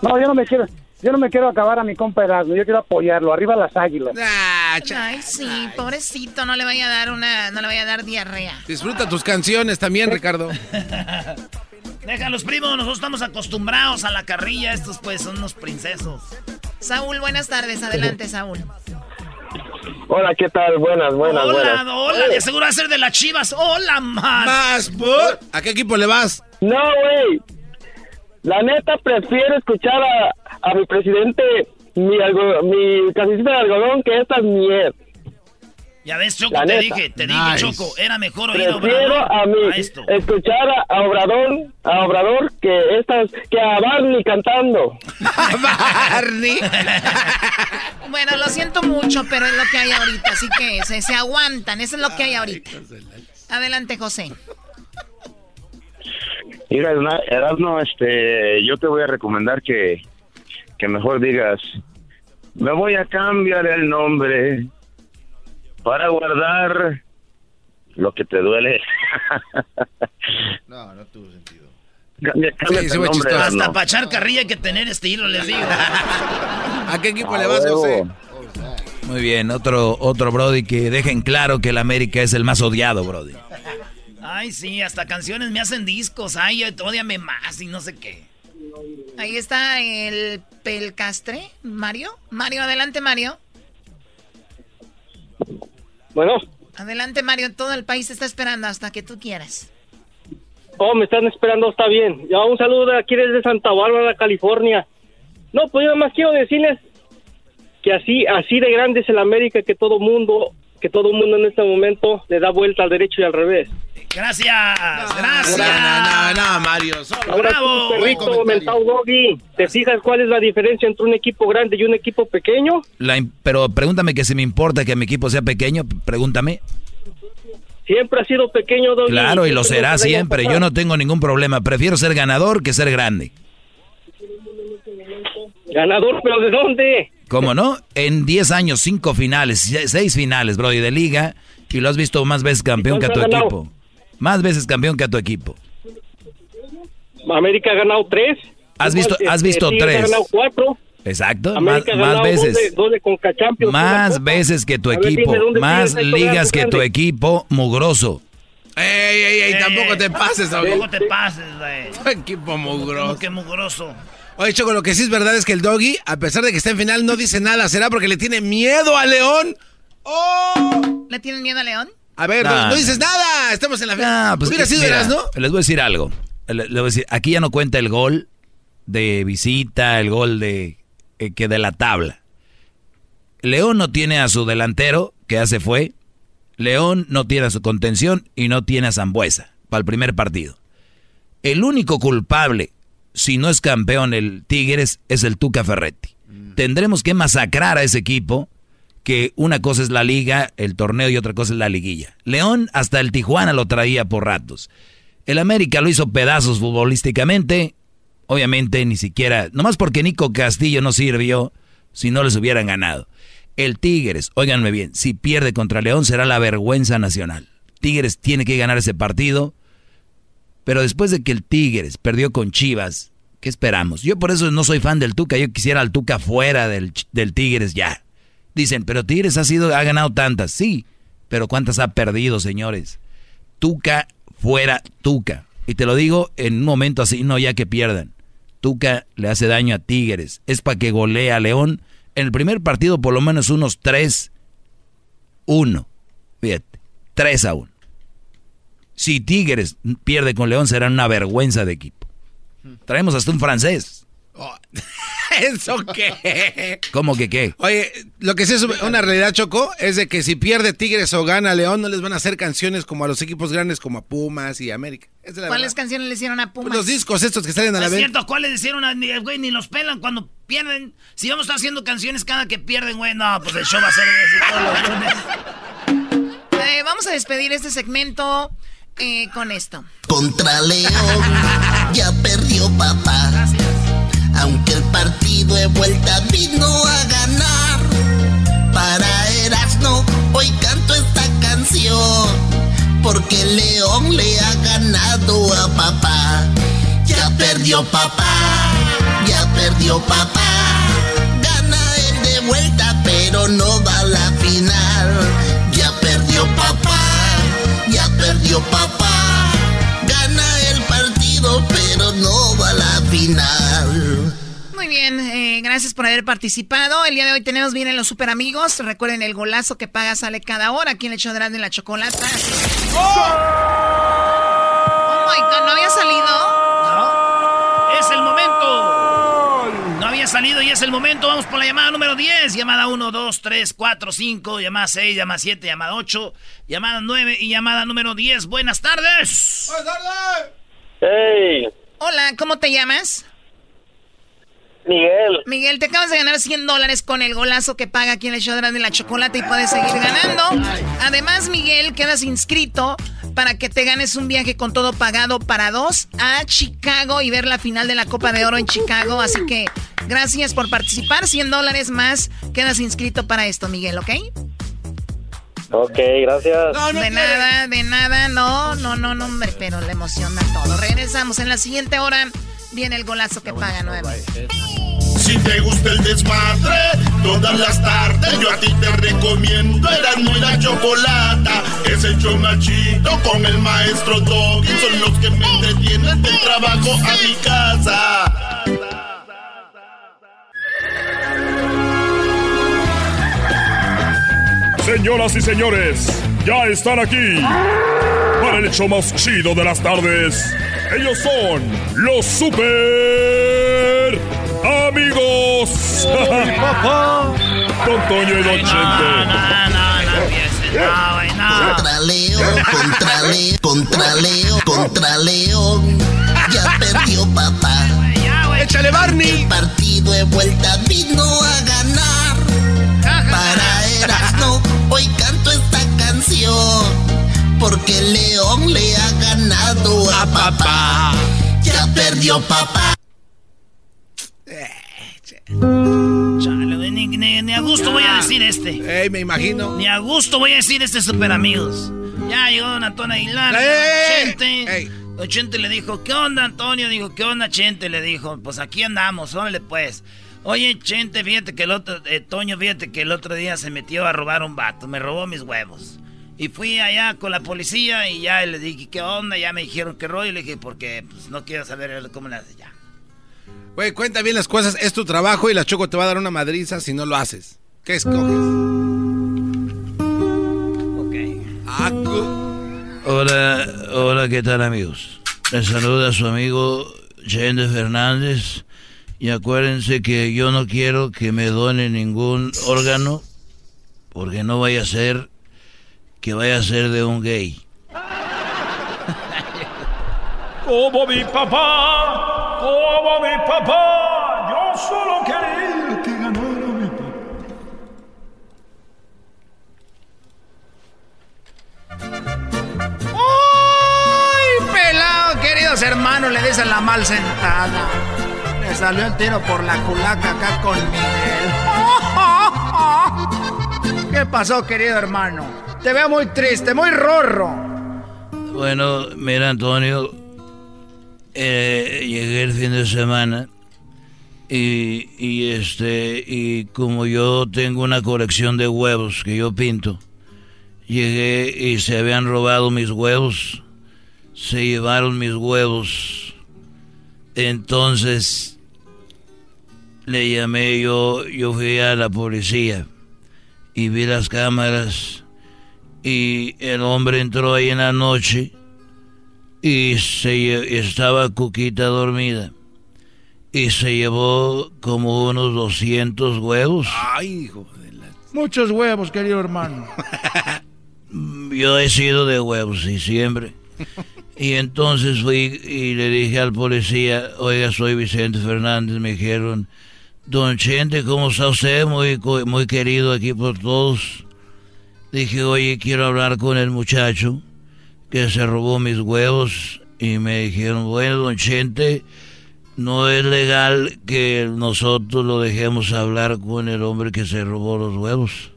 No, yo no me quiero, yo no me quiero acabar a mi compa Erasmo, yo quiero apoyarlo. Arriba las águilas. Ah, Ay, sí, pobrecito, no le vaya a dar una, no le vaya a dar diarrea. Disfruta tus canciones también, Ricardo. [laughs] Déjalos, primo, nosotros estamos acostumbrados a la carrilla. Estos, pues, son unos princesos. Saúl, buenas tardes, adelante, Saúl. Hola, ¿qué tal? Buenas, buenas, hola, buenas. hola, de seguro va a ser de las chivas. Hola, man. Más, but- ¿A qué equipo le vas? No, güey. La neta prefiero escuchar a, a mi presidente, mi, algo, mi casicita de algodón, que esta miel. Ya ves, Choco, La te neta. dije, te dije. Choco, era mejor oír a Obrador a mí a esto. escuchar a, a Obrador, a Obrador que estas, que a Barney cantando. [laughs] Barney. [laughs] Bueno, lo siento mucho, pero es lo que hay ahorita, así que se, se aguantan, eso es lo que hay ahorita. Adelante, José. Mira, Erasmo, este, yo te voy a recomendar que, que mejor digas, me voy a cambiar el nombre para guardar lo que te duele. No, no tuvo sentido. Se el ve nombre. Hasta para echar carrilla hay que tener estilo, les digo. [laughs] ¿A qué equipo A le vas. José? Muy bien, otro, otro Brody que dejen claro que el América es el más odiado, Brody. Ay, sí, hasta canciones me hacen discos. Ay, odiame más y no sé qué. Ahí está el Pelcastre, Mario. Mario, adelante, Mario. Bueno, Adelante, Mario, todo el país está esperando hasta que tú quieras. oh, me están esperando, está bien. Ya un saludo aquí desde Santa Bárbara, California. No, pues yo nada más quiero decirles que así, así de grande es el América que todo mundo, que todo mundo en este momento le da vuelta al derecho y al revés. Gracias, gracias. No, no, no, Mario. solo- Ahora Bravo. tú, perrito Buen comentario. mentado doggy, ¿te fijas cuál es la diferencia entre un equipo grande y un equipo pequeño? La im- pero pregúntame que si me importa que mi equipo sea pequeño, pregúntame. Siempre ha sido pequeño, Doggy. Claro, y lo será siempre. Yo no tengo ningún problema. Prefiero ser ganador que ser grande. Ganador, pero ¿de dónde? ¿Cómo no? En 10 años, 5 finales, 6 finales, Brody, de liga. Y lo has visto más veces campeón que a tu equipo. Más veces campeón que a tu equipo. América ha ganado tres. Has visto- has visto Tigres tres. Ha ganado cuatro. Exacto, más, América ha más ganado veces. Dos de, dos de Conca Más veces que tu ver, equipo. dime, ¿dónde Más ligas que grande? tu equipo, mugroso. Ey, ey, ey, tampoco te pases. Tampoco te pases, güey. Tu equipo mugroso. Que mugroso. Oye, Choco, lo que sí es verdad es que el Doggy, a pesar de que está en final, no dice nada. ¿Será porque le tiene miedo a León? ¡Oh! ¿Le tienen miedo a León? A ver, Nah, no, no dices nada. Estamos en la final. Pues, Hubiera sido mira, Erasmo. Les voy a decir algo. Le- les voy a decir, aquí ya no cuenta el gol de visita, el gol de eh, que de la tabla. León no tiene a su delantero, que ya se fue. León no tiene a su contención y no tiene a Zambuesa para el primer partido. El único culpable, si no es campeón el Tigres, es el Tuca Ferretti. Tendremos que masacrar a ese equipo, que una cosa es la liga, el torneo y otra cosa es la liguilla. León hasta el Tijuana lo traía por ratos. El América lo hizo pedazos futbolísticamente. Obviamente ni siquiera, nomás porque Nico Castillo no sirvió, si no les hubieran ganado. El Tigres, óiganme bien, si pierde contra León será la vergüenza nacional. Tigres tiene que ganar ese partido. Pero después de que el Tigres perdió con Chivas, ¿qué esperamos? Yo por eso no soy fan del Tuca, yo quisiera al Tuca fuera del, del Tigres ya. Dicen, pero Tigres ha, sido, ha ganado tantas, sí, pero ¿cuántas ha perdido, señores? Tuca fuera Tuca. Y te lo digo en un momento así, no ya que pierdan. Tuca le hace daño a Tigres. Es para que golee a León. En el primer partido por lo menos unos 3, 1. Fíjate, 3 a 1. Si Tigres pierde con León será una vergüenza de equipo. Traemos hasta un francés. Oh, [laughs] ¿Eso qué? ¿Cómo que qué? Oye, lo que sí es una realidad, Choco, es de que si pierde Tigres o gana León, no les van a hacer canciones como a los equipos grandes como a Pumas y América. Es la ¿Cuáles verdad. canciones le hicieron a Pumas? Pues los discos estos que salen a la es vez. cierto, ¿cuáles hicieron? a- ni- Güey, ni los pelan cuando pierden. Si vamos a estar haciendo canciones cada que pierden, güey, no, pues el show va a ser ese todos los lunes. Eh, vamos a despedir este segmento eh, con esto. Contra León ya perdió papá. Aunque el partido de vuelta vino a ganar. Para Erasmo hoy canto esta canción. Porque León le ha ganado a papá. Ya perdió papá. Ya perdió papá. Gana él de vuelta, pero no va a la final. Perdió papá. Gana el partido, pero no va a la final. Muy bien, eh, gracias por haber participado. El día de hoy tenemos bien en los super amigos. Recuerden el golazo que paga sale cada hora. Aquí en el show de Erasmo y la chocolata. Oh my God, ¿no había salido? Había salido y es el momento. Vamos por la llamada número 10. Llamada 1, 2, 3, 4, 5. Llamada 6, llamada 7, llamada 8. Llamada 9 y llamada número 10. Buenas tardes. Buenas tardes. Hey, Hola, ¿cómo te llamas? Miguel. Miguel, te acabas de ganar 100 dólares con el golazo que paga aquí en el show de la chocolata y puedes seguir ganando. Además, Miguel, quedas inscrito para que te ganes un viaje con todo pagado para dos a Chicago y ver la final de la Copa de Oro en Chicago. Así que gracias por participar. 100 dólares más. Quedas inscrito para esto, Miguel, ¿ok? Ok, gracias. de nada, de nada. No, no, no, no, hombre, pero le emociona todo. Regresamos en la siguiente hora. Viene el golazo que paga nuevo. Si te gusta el desmadre, todas las tardes yo a ti te recomiendo Erasmo y la Chocolata. Es el chido con el maestro Doggy. Son los que me entretienen del trabajo a mi casa. Señoras y señores, ya están aquí para el hecho más chido de las tardes. Ellos son los super amigos. Con Toño y Don Chente. Contra León, contra León, contra León, contra León. Ya perdió papá. Échale Barney. El partido de vuelta vino a ganar. Para Erasmo, hoy canto esta canción. Porque León le ha ganado a papá. Ya perdió papá. Chale, ni, ni- ni a gusto voy a decir este. Ey, me imagino. Ni a gusto voy a decir este super amigos. Ya llegó Don Antonio Aguilar. ¡Ey, llegó ey, Chente. Chente le dijo, ¿qué onda, Antonio? Dijo, ¿qué onda, Chente? Le dijo, pues aquí andamos, órale pues. Oye, Chente, fíjate que el otro, eh, Toño, fíjate que el otro día se metió a robar un vato, me robó mis huevos. Y fui allá con la policía y ya le dije, ¿qué onda? Ya me dijeron que rollo. Y le dije, porque pues, no quiero saber cómo le hace ya. Güey, cuenta bien las cosas. Es tu trabajo y la Choco te va a dar una madriza si no lo haces. ¿Qué escoges? Ah, Hola, hola, ¿qué tal amigos? Les saluda su amigo Chente Fernández y acuérdense que yo no quiero que me donen ningún órgano porque no vaya a ser que vaya a ser de un gay. [laughs] Como mi papá, como mi papá, yo solo quería que ganara mi papá. ¡Ay, pelado, queridos hermanos! Le dicen la mal sentada. Le salió el tiro por la culaca acá con Miguel. [laughs] ¿Qué pasó, querido hermano? Te veo muy triste, muy rorro. Bueno, mira, Antonio, eh, llegué el fin de semana y, y este y como yo tengo una colección de huevos que yo pinto, llegué y se habían robado mis huevos, se llevaron mis huevos, entonces le llamé yo, yo fui a la policía y vi las cámaras y el hombre entró ahí en la noche y se estaba Cuquita dormida y se llevó como unos 200 huevos. Ay, hijo de la... Muchos huevos, querido hermano. Yo he sido de huevos y siempre. Y entonces fui y le dije al policía, oiga, soy Vicente Fernández, me dijeron, don Chente, ¿cómo está usted? Muy, muy querido aquí por todos. Dije, oye, quiero hablar con el muchacho que se robó mis huevos. Y me dijeron, bueno, don Chente, no es legal que nosotros lo dejemos hablar con el hombre que se robó los huevos.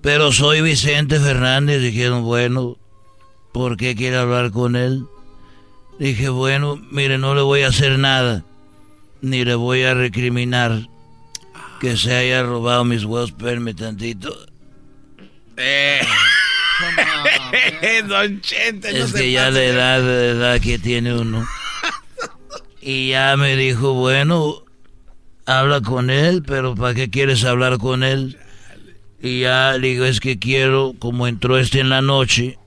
Pero soy Vicente Fernández. Dijeron, bueno, ¿por qué quiere hablar con él? Dije, bueno, mire, no le voy a hacer nada. Ni le voy a recriminar que se haya robado mis huevos. Espérame tantito. [laughs] Don Chente, es que ya la de- edad, la edad que tiene uno. [laughs] Y ya me dijo, bueno, habla con él, pero ¿para qué quieres hablar con él? Y ya le digo, es que quiero, como entró este en la noche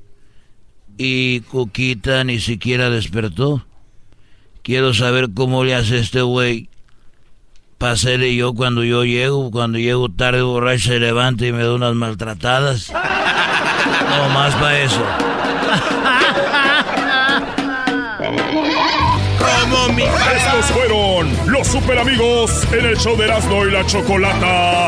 y Coquita ni siquiera despertó, quiero saber cómo le hace este güey. Pasele yo cuando yo llego, cuando llego tarde borracho se levanta y me da unas maltratadas. No más para eso. Como mi Estos fueron los super amigos en el show de Erasmo y la Chocolata.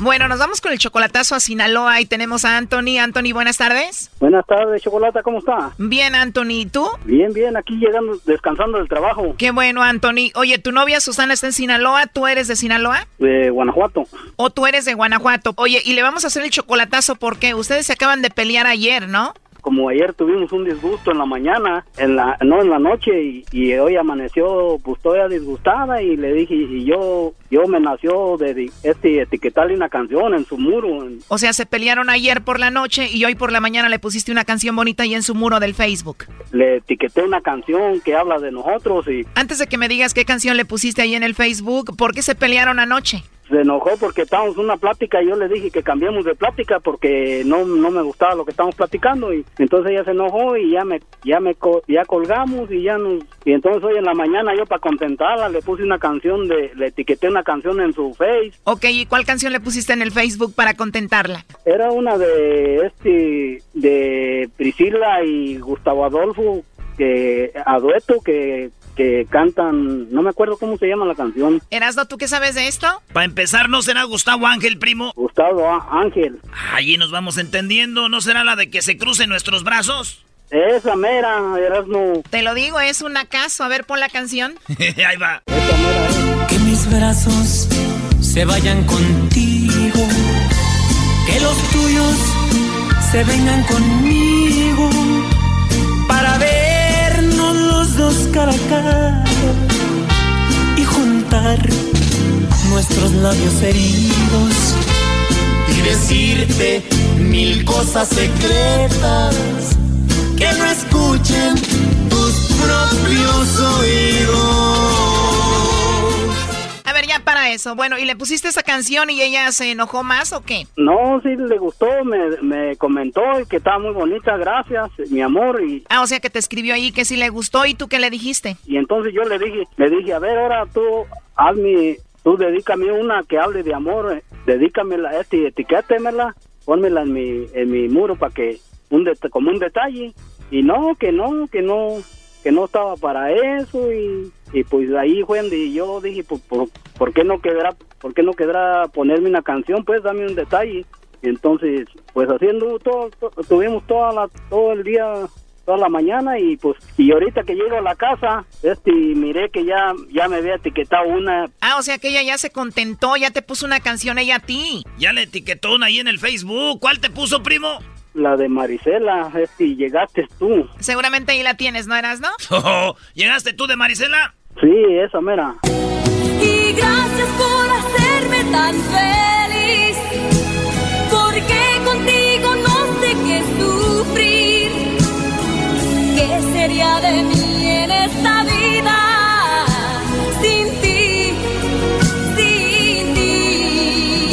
Bueno, nos vamos con el chocolatazo a Sinaloa y tenemos a Anthony. Anthony, buenas tardes. Buenas tardes, Chocolata, ¿cómo está? Bien, Anthony, ¿y tú? Bien, bien, aquí llegando, descansando del trabajo, Qué bueno, Anthony. Oye, tu novia Susana está en Sinaloa, ¿tú eres de Sinaloa? de Guanajuato. ¿O tú eres de Guanajuato? Oye, y le vamos a hacer el chocolatazo porque ustedes se acaban de pelear ayer, ¿no? Como ayer tuvimos un disgusto en la mañana, en la, no en la noche, y, y hoy amaneció pues todavía disgustada y le dije, y yo, yo me nació de este etiquetarle una canción en su muro. O sea, se pelearon ayer por la noche y hoy por la mañana le pusiste una canción bonita ahí en su muro del Facebook. le etiqueté una canción que habla de nosotros y Antes de que me digas qué canción le pusiste ahí en el Facebook, ¿por qué se pelearon anoche? se enojó porque estábamos en una plática y yo le dije que cambiemos de plática porque no, no me gustaba lo que estábamos platicando y entonces ella se enojó y ya me ya me ya colgamos y ya nos y entonces hoy en la mañana yo para contentarla le puse una canción de le etiqueté una canción en su face Ok, ¿y cuál canción le pusiste en el Facebook para contentarla? era una de este de Priscila y Gustavo Adolfo que a dueto que que cantan no me acuerdo cómo se llama la canción Erasno, ¿tú qué sabes de esto? Para empezar, ¿no será Gustavo Ángel, primo? Gustavo Ángel Allí nos vamos entendiendo. ¿No será la de que se crucen nuestros brazos? esa mera Erasmo Te lo digo, es un acaso. A ver, pon la canción. [laughs] Ahí va. Que brazos se vayan contigo. Que los tuyos se vengan conmigo. Para vernos los dos cara a cara. Y juntar nuestros labios heridos. y decirte mil cosas secretas que no escuchen tus propios oídos. Ya para eso. Bueno, ¿y le pusiste esa canción y ella se enojó más o qué? No, sí le gustó, me, me comentó y que estaba muy bonita, gracias, mi amor. Y, Ah, o sea que te escribió ahí que sí le gustó y tú qué le dijiste. y entonces yo le dije, le dije, a ver, ahora tú hazme, tú dedícame una que hable de amor, eh, dedícamela, este, etiquétemela, pónmela en mi, en mi muro para que, un como un detalle. Y no, que no, que no, que no estaba para eso y, y pues ahí fue donde yo dije, pues, por, ¿por qué no quedará, por qué no quedará ponerme una canción? Pues dame un detalle. Y entonces, pues haciendo todo, to- tuvimos toda la, todo el día, toda la mañana y pues, y ahorita que llego a la casa, este, miré que ya, ya me había etiquetado una, Ah, o sea que ella ya se contentó, ya te puso una canción ella a ti. Ya le etiquetó una ahí en el Facebook. ¿Cuál te puso, primo? la de Marisela, este, y llegaste tú. Seguramente ahí la tienes, ¿no eras, no? [laughs] ¿Llegaste tú de Marisela? Sí, esa mera. Gracias por hacerme tan feliz, porque contigo no sé qué sufrir. ¿Qué sería de mí en esta vida sin ti, sin ti?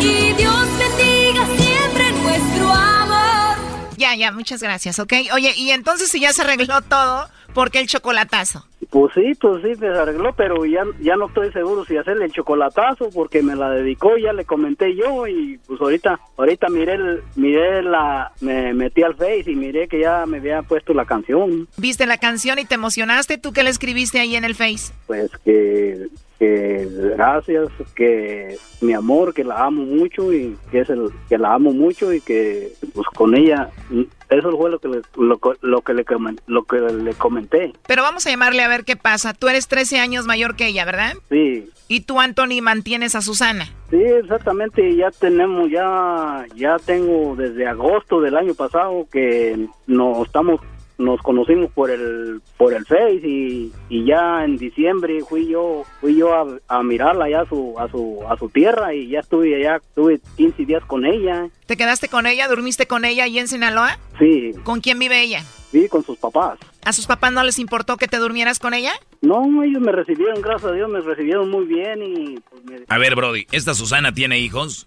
Y Dios bendiga siempre nuestro amor. Ya, ya, muchas gracias, ¿ok? Oye, y entonces si ya se arregló todo, ¿por qué el chocolatazo? Pues sí, pues sí, se arregló, pero ya, ya no estoy seguro si hacerle el chocolatazo porque me la dedicó, ya le comenté yo y pues ahorita, ahorita miré, el, miré la, me metí al Face y miré que ya me había puesto la canción, ¿Viste la canción y te emocionaste? ¿Tú qué le escribiste ahí en el Face? pues que, que gracias, que mi amor, que la amo mucho y que es el, que la amo mucho y que pues con ella, eso fue lo que le, lo, lo que le, lo que le comenté, Pero vamos a llamarle a ver qué pasa. Tú eres 13 años mayor que ella, ¿verdad? sí. Y tú, Anthony, mantienes a Susana. Sí, exactamente, ya tenemos, ya, ya tengo desde agosto del año pasado que nos estamos, nos conocimos por el, por el Face y, y ya en diciembre fui yo, fui yo a, a mirarla ya a su, a su, a su tierra y ya estuve allá, estuve 15 días con ella, ¿Te quedaste con ella? ¿Durmiste con ella ahí en Sinaloa? sí, ¿Con quién vive ella? sí, con sus papás. ¿A sus papás no les importó que te durmieras con ella? No, ellos me recibieron, gracias a Dios, me recibieron muy bien y pues me A ver, Brody, ¿esta Susana tiene hijos?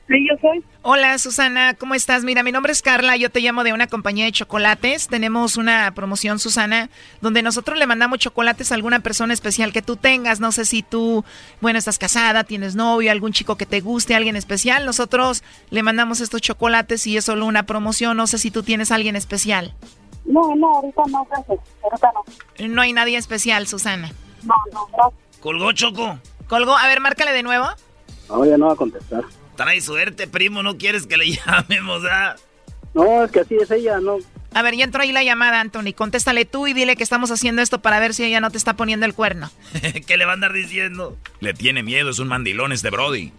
Sí, yo soy. Hola, Susana, ¿cómo estás? Mira, mi nombre es Carla, yo te llamo de una compañía de chocolates. Tenemos una promoción, Susana, donde nosotros le mandamos chocolates a alguna persona especial que tú tengas. No sé si tú, bueno, estás casada, tienes novio, algún chico que te guste, alguien especial. Nosotros le mandamos estos chocolates y es solo una promoción. No sé si tú tienes alguien especial. No, no, ahorita no, gracias. Ahorita no. No hay nadie especial, Susana. No, no, gracias. ¿Colgó, Choco? ¿Colgó? A ver, márcale de nuevo. No, ya no va a contestar. Trae suerte, primo. No quieres que le [laughs] llamemos, ¿ah? No, es que así es ella, no. A ver, ya entró ahí la llamada, Anthony. Contéstale tú y dile que estamos haciendo esto para ver si ella no te está poniendo el cuerno. [laughs] ¿Qué le va a andar diciendo? Le tiene miedo, es un mandilón este Brody.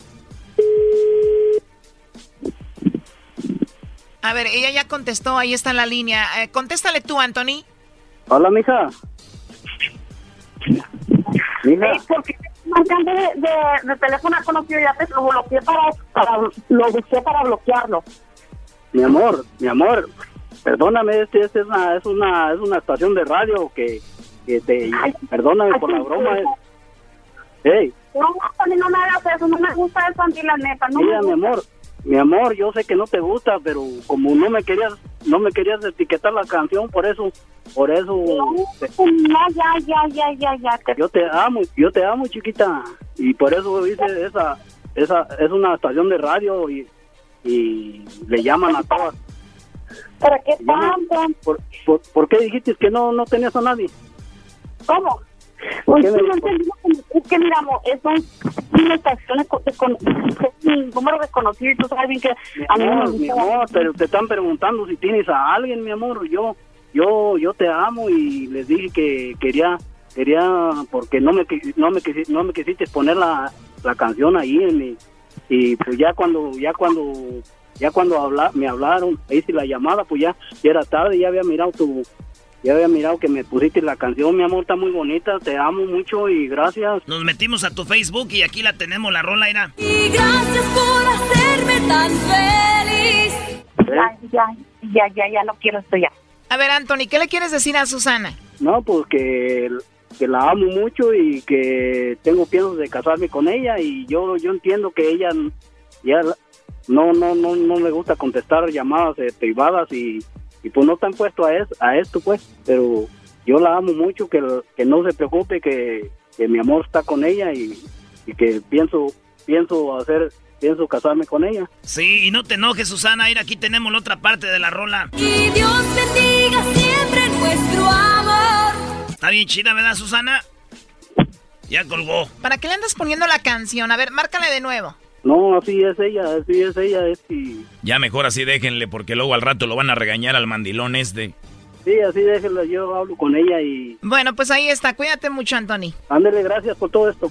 A ver, ella ya contestó, ahí está en la línea. Eh, contéstale tú, Anthony. Hola, mija. Mija. Sí, marcando de, de, de teléfono conocido ya te lo bloqueé para, para lo busqué para bloquearlo. Mi amor, mi amor, perdóname, este, este es una, es una, es una estación de radio que, que te, perdóname por la broma. eh. Hey, No, no me hagas eso, no me gusta eso, Andy, la neta. No mira, me mi amor, mi amor, yo sé que no te gusta, pero como no me querías, no me querías etiquetar la canción, por eso, por eso, No, ya, ya, ya, ya, ya. te- yo te amo, yo te amo, chiquita, y por eso hice esa, esa, es una estación de radio y, y le llaman a todas. ¿Para qué tanto? ¿Por, por, por qué dijiste que no, no tenías a nadie? ¿Cómo? ¿Por Pues sí, no. Es que mira, de, con- un número desconocido y tú sabes bien que a mí no mi amor, pero te están preguntando si tienes a alguien, mi amor. Yo, yo yo te amo y les dije que quería quería porque no me no me quisi- no me quisiste poner la, la canción ahí en mi y pues ya cuando ya cuando ya cuando habla, me hablaron hice la llamada pues ya, ya era tarde ya había mirado tu ya había mirado que me pusiste la canción mi amor está muy bonita te amo mucho y gracias Nos metimos a tu Facebook y aquí la tenemos, la rola era. Y gracias por hacerme tan feliz. Ya, ya, ya, ya, ya no quiero esto ya. A ver, Anthony, ¿qué le quieres decir a Susana? No, pues que, que la amo mucho y que tengo piensos de casarme con ella y yo yo entiendo que ella ya no no no no me gusta contestar llamadas eh, privadas y, y pues no están puesto a, es- a esto pues, pero yo la amo mucho, que, que no se preocupe que, que mi amor está con ella y, y que pienso pienso hacer pienso casarme con ella. Sí, y no te enojes, Susana. Mira, aquí tenemos la otra parte de la rola. Y Dios bendiga siempre nuestro amor. Está bien chida, ¿verdad, Susana? Ya colgó. ¿Para qué le andas poniendo la canción? A ver, márcale de nuevo. No, así es ella, así es ella, es y Ya mejor así déjenle, porque luego al rato lo van a regañar al mandilón este. sí, así déjenla, yo hablo con ella y Bueno, pues ahí está. Cuídate mucho, Anthony. ándele, gracias por todo esto.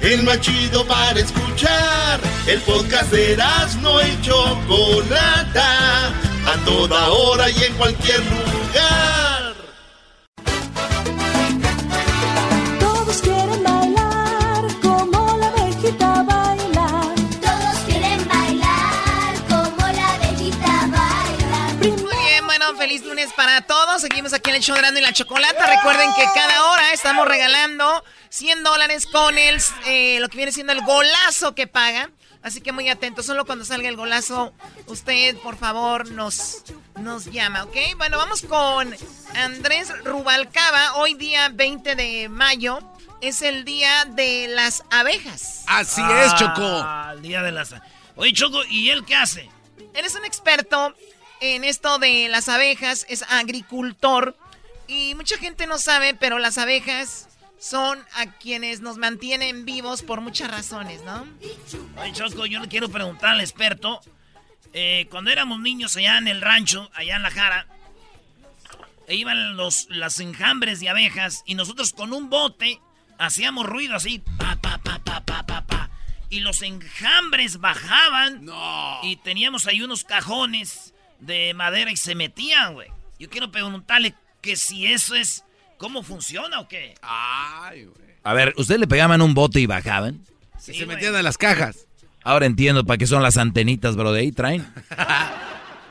El más chido para escuchar. El podcast de no y Chocolata. A toda hora y en cualquier lugar. Todos quieren bailar como la abejita baila. Todos quieren bailar como la abejita baila. Muy bien, bueno, feliz lunes para todos. Seguimos aquí en el show de Erasmo y la Chocolata. Recuerden que cada hora estamos regalando 100 dólares con el, eh, lo que viene siendo el golazo que paga. Así que muy atentos, solo cuando salga el golazo, usted por favor nos, nos llama, ¿ok? Bueno, vamos con Andrés Rubalcaba. Hoy día 20 de mayo es el día de las abejas. Así es, Choco. Ah, el día de las... Oye, Choco, ¿y él qué hace? Eres un experto en esto de las abejas, es agricultor y mucha gente no sabe, pero las abejas son a quienes nos mantienen vivos por muchas razones, ¿no? Oye, Choco, yo le quiero preguntar al experto. eh, cuando éramos niños allá en el rancho, allá en La Jara, e iban los, las enjambres de abejas y nosotros con un bote hacíamos ruido así, pa, pa, pa, pa, pa, pa, pa. Y los enjambres bajaban y teníamos ahí unos cajones de madera y se metían, güey. Yo quiero preguntarle que si eso es, ¿cómo funciona o qué? Ay, güey. A ver, ¿ustedes le pegaban un bote y bajaban? Y se metían en las cajas. Ahora entiendo para qué son las antenitas, bro, de ahí traen. [laughs]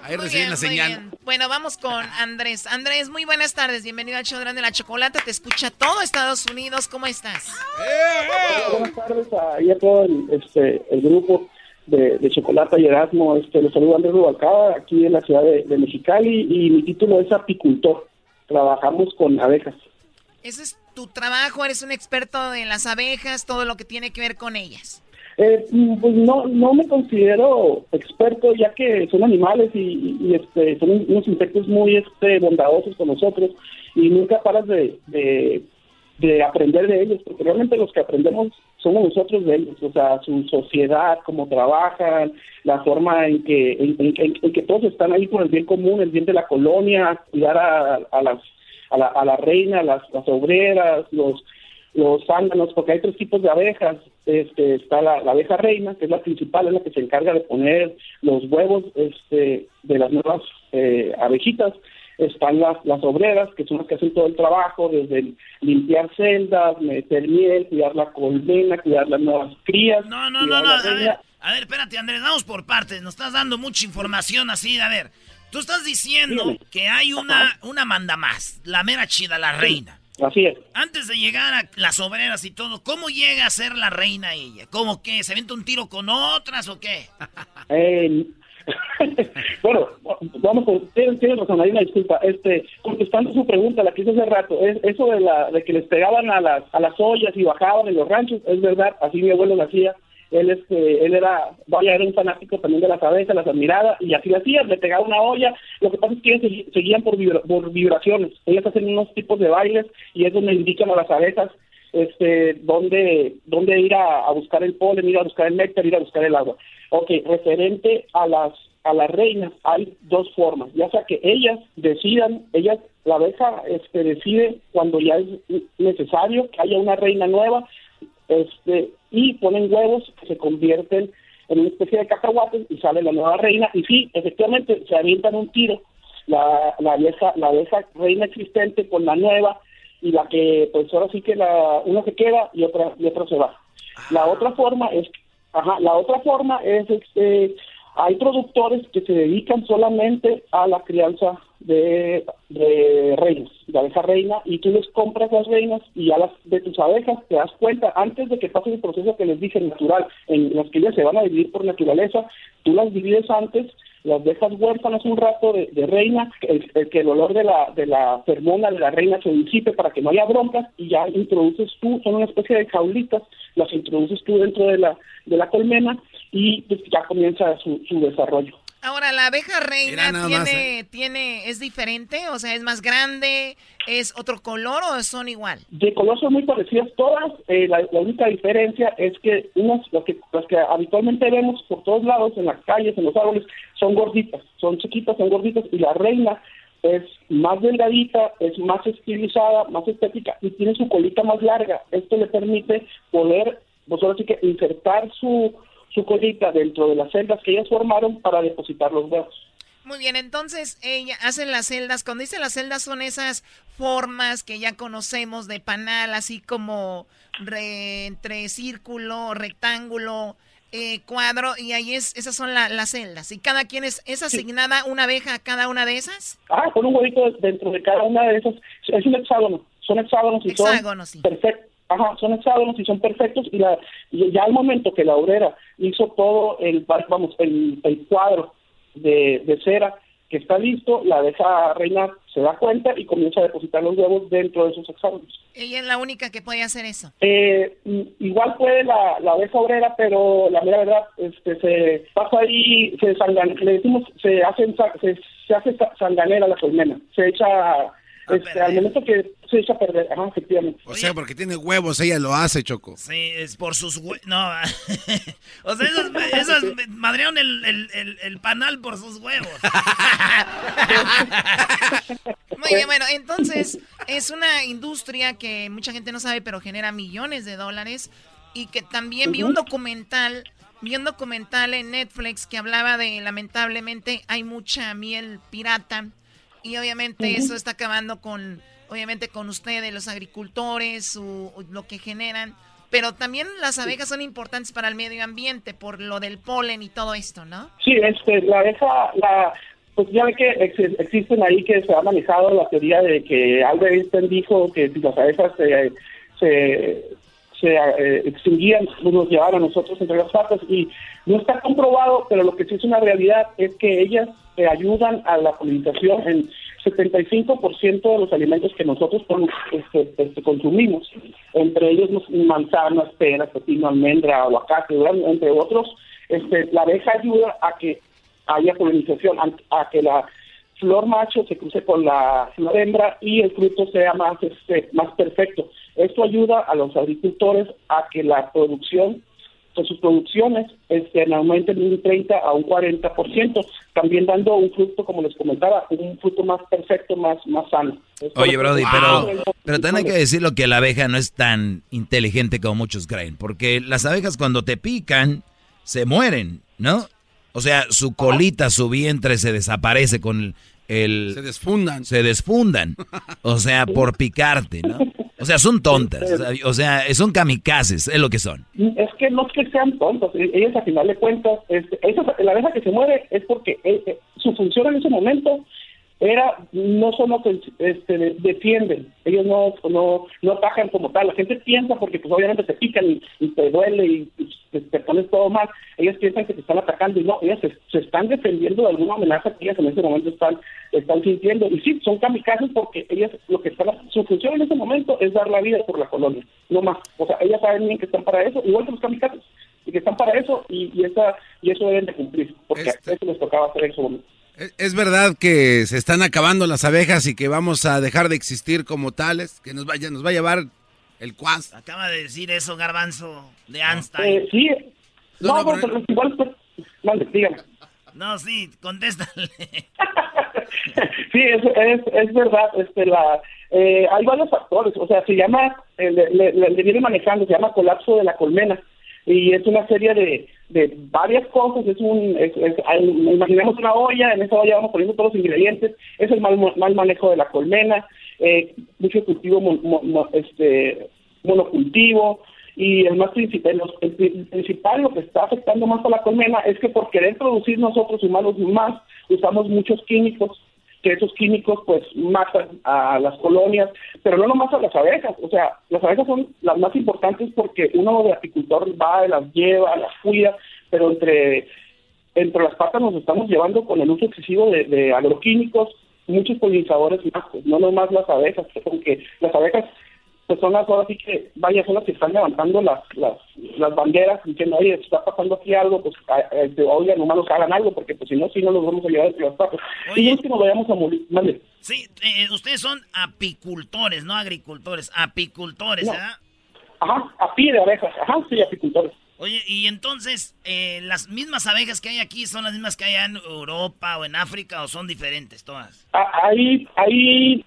Ahí Muy reciben bien, la señal. bien. Bueno, vamos con Andrés. Andrés, muy buenas tardes. Bienvenido al show de la chocolate. Te escucha todo Estados Unidos. ¿Cómo estás? Buenas tardes a, a todo el, este, el grupo de, de Chocolata y Erasmo. Este, los saludo Andrés Rubalcaba, aquí en la ciudad de, de Mexicali, y mi título es apicultor. Trabajamos con abejas. Ese es tu trabajo. Eres un experto en las abejas, todo lo que tiene que ver con ellas. Eh, mm, pues no, no me considero experto, ya que son animales y, y, este, son unos insectos muy este, bondadosos con nosotros, y nunca paras de, de, de aprender de ellos, porque realmente los que aprendemos somos nosotros de ellos, o sea, su sociedad, cómo trabajan, la forma en que, en, en- en- que todos están ahí por el bien común, el bien de la colonia, cuidar a, a las a la, a la reina, las, las obreras, los los zánganos, porque hay tres tipos de abejas. Este, está la, la abeja reina, que es la principal, es la que se encarga de poner los huevos este, de las nuevas eh, abejitas. Están las, las obreras, que son las que hacen todo el trabajo, desde limpiar celdas, meter miel, cuidar la colmena, cuidar las nuevas crías. No, no, no, no. A ver, a ver, espérate, Andrés, vamos por partes. Nos estás dando mucha información así. A ver, tú estás diciendo Dígame. que hay una, una manda más, la mera chida, la reina. Así es. Antes de llegar a las obreras y todo, ¿cómo llega a ser la reina ella? ¿Cómo qué? ¿Se avienta un tiro con otras o qué? Eh, [laughs] bueno, vamos con, tienes, tienes razón, hay una disculpa. Este, contestando su pregunta, la que hice hace rato, es, eso de la de que les pegaban a las a las ollas y bajaban en los ranchos, es verdad, así mi abuelo lo hacía. Él este, él era, vaya, era un fanático también de las abejas, las admiraba y así lo hacía, le pegaba una olla. Lo que pasa es que ellos seguían por, vibra- por vibraciones. Ellas hacen unos tipos de bailes y es donde indican a las abejas este dónde dónde ir a buscar el polen, ir a buscar el néctar, ir a buscar el agua. Ok, referente a las a las reinas hay dos formas, ya sea que ellas decidan, ellas la abeja este decide cuando ya es necesario que haya una reina nueva, este y ponen huevos que se convierten en una especie de cacahuates y sale la nueva reina. Y sí, efectivamente se avientan un tiro. La, la vieja la vieja reina existente con la nueva y la que pues ahora sí que la una se queda y otra y otra se va. La otra forma es ajá, la otra forma es este hay productores que se dedican solamente a la crianza de, de reinas, de abeja reina, y tú les compras las reinas y ya las de tus abejas te das cuenta, antes de que pase el proceso que les dije natural, en las que ellas se van a dividir por naturaleza, tú las divides antes, las dejas huérfanas un rato de, de reina, el, el que el olor de la, de la fermona de la reina se disipe para que no haya broncas, y ya introduces tú, son una especie de jaulitas, las introduces tú dentro de la, de la colmena, y pues ya comienza su, su desarrollo. Ahora, la abeja reina tiene, más, ¿eh? tiene, es diferente, o sea, es más grande, es otro color o son igual. De color son muy parecidas todas, eh, la, la única diferencia es que unas, las que, las que habitualmente vemos por todos lados, en las calles, en los árboles, son gorditas, son chiquitas, son gorditas, y la reina es más delgadita, es más estilizada, más estética, y tiene su colita más larga. Esto le permite poder, pues ahora sí que insertar su, su colita dentro de las celdas que ellas formaron para depositar los huevos. Muy bien, entonces ella hacen las celdas. Cuando dice las celdas son esas formas que ya conocemos de panal, así como re- entre círculo, rectángulo, eh, cuadro, y ahí es, esas son la- las celdas. Y cada quien es, es asignada una abeja a cada una de esas. Ah, con un huevito dentro de cada una de esas. Es un hexágono. Son hexágonos y Hexágonos, sí. son perfectos. Ajá, son hexágonos y son perfectos. Y, la, y ya al momento que la obrera hizo todo el, vamos, el, el cuadro de, de cera que está listo, la deja reinar, se da cuenta y comienza a depositar los huevos dentro de esos hexágonos. Ella es la única que puede hacer eso. Eh, mm, igual puede la, la abeja obrera, pero la mera verdad, este, se pasa ahí, se sangan, le decimos, se hace, se, se hace sa- sanganera la colmena, se echa, este, al momento que se echa a perder, ajá, efectivamente. O sea, porque tiene huevos, ella lo hace, Choco. Sí, es por sus hue- No, [laughs] o sea, esas, [laughs] esas madrearon el, el, el, el panal por sus huevos. [laughs] Muy bien, bueno, entonces es una industria que mucha gente no sabe, pero genera millones de dólares y que también vi un documental, vi un documental en Netflix que hablaba de lamentablemente hay mucha miel pirata y obviamente eso está acabando con, obviamente con ustedes, los agricultores, su, lo que generan. Pero también las abejas son importantes para el medio ambiente por lo del polen y todo esto, ¿no? Sí, este, la abeja, la, pues ya ve que ex- existen ahí que se ha manejado la teoría de que Albert Einstein dijo que si las abejas se, se, se eh, extinguían, pues nos llevaban a nosotros entre las patas y no está comprobado, pero lo que sí es una realidad es que ellas eh, ayudan a la polinización en 75% de los alimentos que nosotros este, este, consumimos, entre ellos los manzanas, peras, pepino, almendra, aguacate, entre otros, este, la abeja ayuda a que haya polinización, a, a que la flor macho se cruce con la flor hembra y el fruto sea más, este, más perfecto. Esto ayuda a los agricultores a que la producción, pues sus producciones este, aumenten de un 30 a un 40%, también dando un fruto, como les comentaba, un fruto más perfecto, más, más sano. Oye, Brody, que- pero, pero también hay que decirlo que la abeja no es tan inteligente como muchos creen, porque las abejas cuando te pican se mueren, ¿no? O sea, su colita, su vientre se desaparece con el... Se desfundan. Se desfundan. O sea, por picarte, ¿no? [laughs] O sea, son tontas. O sea, son kamikazes, es lo que son. Es que no es que sean tontos, e- ellas a final de cuentas, este, esa- la abeja que se muere es porque eh, eh, su función en ese momento era no son ofens- este, de- defienden, ellos no, no, no atacan como tal, la gente piensa porque pues obviamente te pican y, y te duele y, y te, te pones todo mal, ellos piensan que te están atacando y no, ellas se, se están defendiendo de alguna amenaza que ellas en ese momento están, están sintiendo. Y sí, son kamikazes porque ellas lo que están, su función en ese momento es dar la vida por la colonia, no más, o sea, ellas saben bien que están para eso, igual que los kamikazes, y que están para eso y, y, esa, y eso deben de cumplir, porque eso les tocaba hacer en su momento. ¿Es- ¿Es verdad que se están acabando las abejas y que vamos a dejar de existir como tales? ¿Que nos, vaya, nos va a llevar el cuas? Acaba de decir eso, Garbanzo, de Einstein. Eh, sí, No, no, no, pero igual, pues, vale, dígame. [laughs] No, sí, contéstale. [laughs] Sí, es, es, es verdad. Este, la, eh, hay varios factores. O sea, se llama, eh, le, le- le viene manejando, se llama colapso de la colmena. Y es una serie de, de varias cosas. Es un, es, imaginemos una olla, en esa olla vamos poniendo todos los ingredientes. Es el mal, mal manejo de la colmena, eh, mucho cultivo, este, monocultivo. Y el más principal, los- el principal, lo que está afectando más a la colmena es que por querer producir nosotros humanos más, usamos muchos químicos que esos químicos pues matan a las colonias, pero no nomás a las abejas, o sea, las abejas son las más importantes porque uno de apicultor va, las lleva, las cuida, pero entre entre las patas nos estamos llevando con el uso excesivo de, agroquímicos muchos polinizadores más, pues, no nomás las abejas, porque las abejas pues son las ahora sí que, vaya, son las que están levantando las, las, las banderas diciendo, oye, está pasando aquí algo, pues, a- a- oigan, nomás los hagan algo, porque pues si no, si no los vamos a llevar entre las patas. Y es que nos vayamos a morir, mande. Sí, eh, ustedes son apicultores, no agricultores, apicultores, No. ¿verdad? Ajá, a pie de abejas, ajá, sí, apicultores. Oye, y entonces, eh, ¿las mismas abejas que hay aquí son las mismas que hay en Europa o en África o son diferentes todas? Ah, Hay, hay,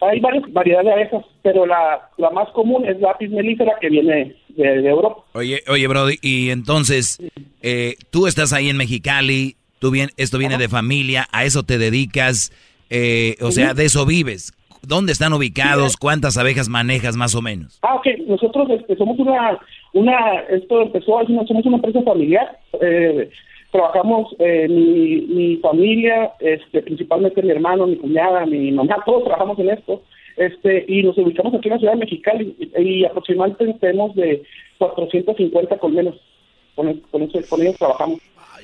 hay varias variedades de abejas, pero la, la más común es la apis mellifera que viene de, de Europa. Oye, oye, Brody, y entonces, eh, tú estás ahí en Mexicali, tú bien, esto viene de familia, a eso te dedicas, eh, o sea, de eso vives. ¿Dónde están ubicados? ¿Cuántas abejas manejas más o menos? Ah, ok. Nosotros este, somos una, una, esto empezó, somos una empresa familiar. Eh, trabajamos, eh, mi, mi familia, este, principalmente mi hermano, mi cuñada, mi mamá, todos trabajamos en esto. Este, y nos ubicamos aquí en la ciudad de Mexicali y, y aproximadamente tenemos de 450 colmenas. Con, con, eso, con ellos trabajamos.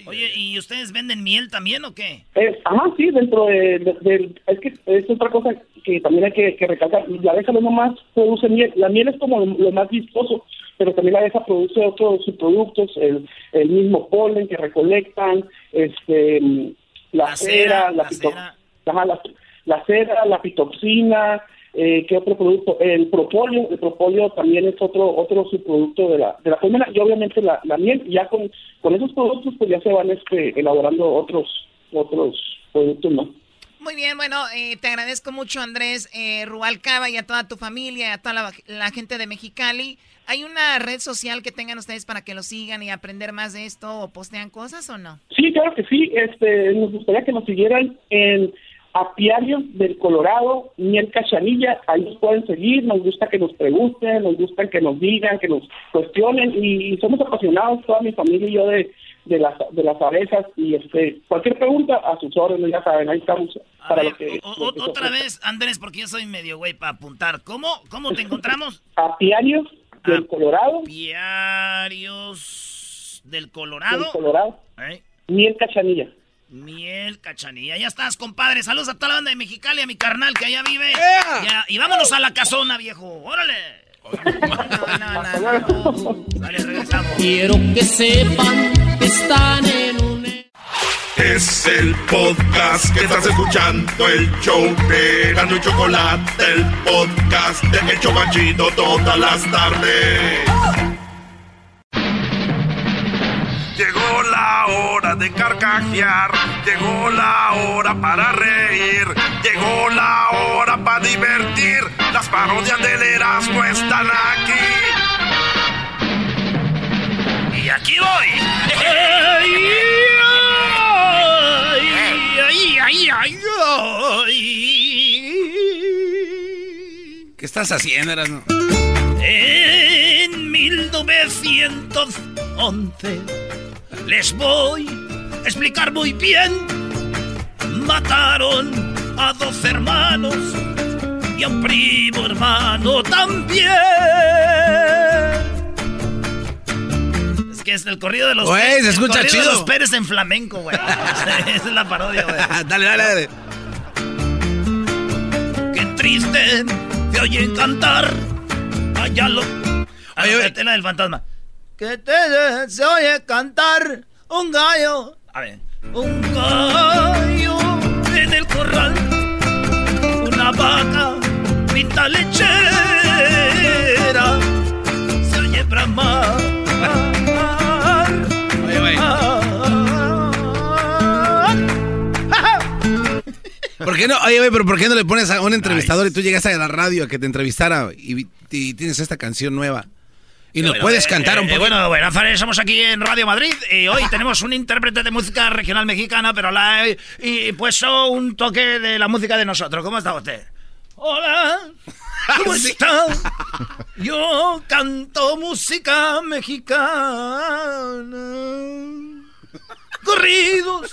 Oye, ¿y ustedes venden miel también o qué? Eh, ajá, sí, dentro de, Es que es otra cosa que también hay que, que recalcar. La abeja no nomás produce miel. La miel es como lo, lo más vistoso, pero también la abeja produce otros subproductos, el, el mismo polen que recolectan, este, mm, la, La cera, cera, la, la pito- cera. ajá, la, la cera, la pitoxina, eh, ¿qué otro producto? El propóleo, el propóleo también es otro otro subproducto de la de la colmena y obviamente la, la miel, ya con, con esos productos pues ya se van este elaborando otros otros productos, ¿no? Muy bien, bueno, eh, te agradezco mucho Andrés eh, Rubalcaba y a toda tu familia y a toda la, la gente de Mexicali. ¿Hay una red social que tengan ustedes para que lo sigan y aprender más de esto o postean cosas o no? Sí, claro que sí. Este, nos gustaría que nos siguieran en Apiarios del Colorado, Miel Cachanilla. Ahí nos pueden seguir. Nos gusta que nos pregunten, nos gusta que nos digan, que nos cuestionen. Y somos apasionados, toda mi familia y yo, de, de, las, de las abejas. Y este, cualquier pregunta, a sus órdenes, ya saben, ahí estamos. Para lo que, O- lo que otra vez, Andrés, porque yo soy medio güey para apuntar. ¿Cómo, ¿Cómo te encontramos? [laughs] Apiarios del Colorado. Diarios del Colorado. Del Colorado. ¿Eh? Miel Cachanilla. Miel Cachanilla. Ya estás, compadre. Saludos a toda la banda de Mexicali, a mi carnal que allá vive. Ya, y vámonos a la casona, viejo. Órale. Dale, regresamos. Quiero que sepan que están en un... Es el podcast que estás escuchando, el show de y Chocolate, el podcast de El Chocachito todas las tardes. Llegó la hora de carcajear, llegó la hora para reír, llegó la hora para divertir. Las parodias del Erasmo están aquí. Y aquí voy. Ay, ay, ay, ¿Qué estás haciendo, Erasmo? En 1911 les voy a explicar muy bien. Mataron a dos hermanos y a un primo hermano también. Que es el corrido de los Güey, se el escucha de chido. los Pérez en flamenco, güey. [laughs] [laughs] Esa es la parodia, güey. [laughs] dale, dale, dale. Qué triste te oyen cantar. Allá lo. No, espérate, la del fantasma. Que te se oye cantar un gallo. A ver. Un gallo en el corral. Una vaca pinta lechera. Se oye bramar. ¿Por qué no? Oye, pero ¿por qué no le pones a un entrevistador y tú llegas a la radio a que te entrevistara y, y tienes esta canción nueva? Y nos Bueno, puedes eh, cantar un eh, poco. bueno, bueno, Fares, estamos aquí en Radio Madrid y hoy [laughs] tenemos un intérprete de música regional mexicana, pero la he y puesto un toque de la música de nosotros. ¿Cómo está usted? Hola, [laughs] ¿cómo está? Yo canto música mexicana. [laughs] Corridos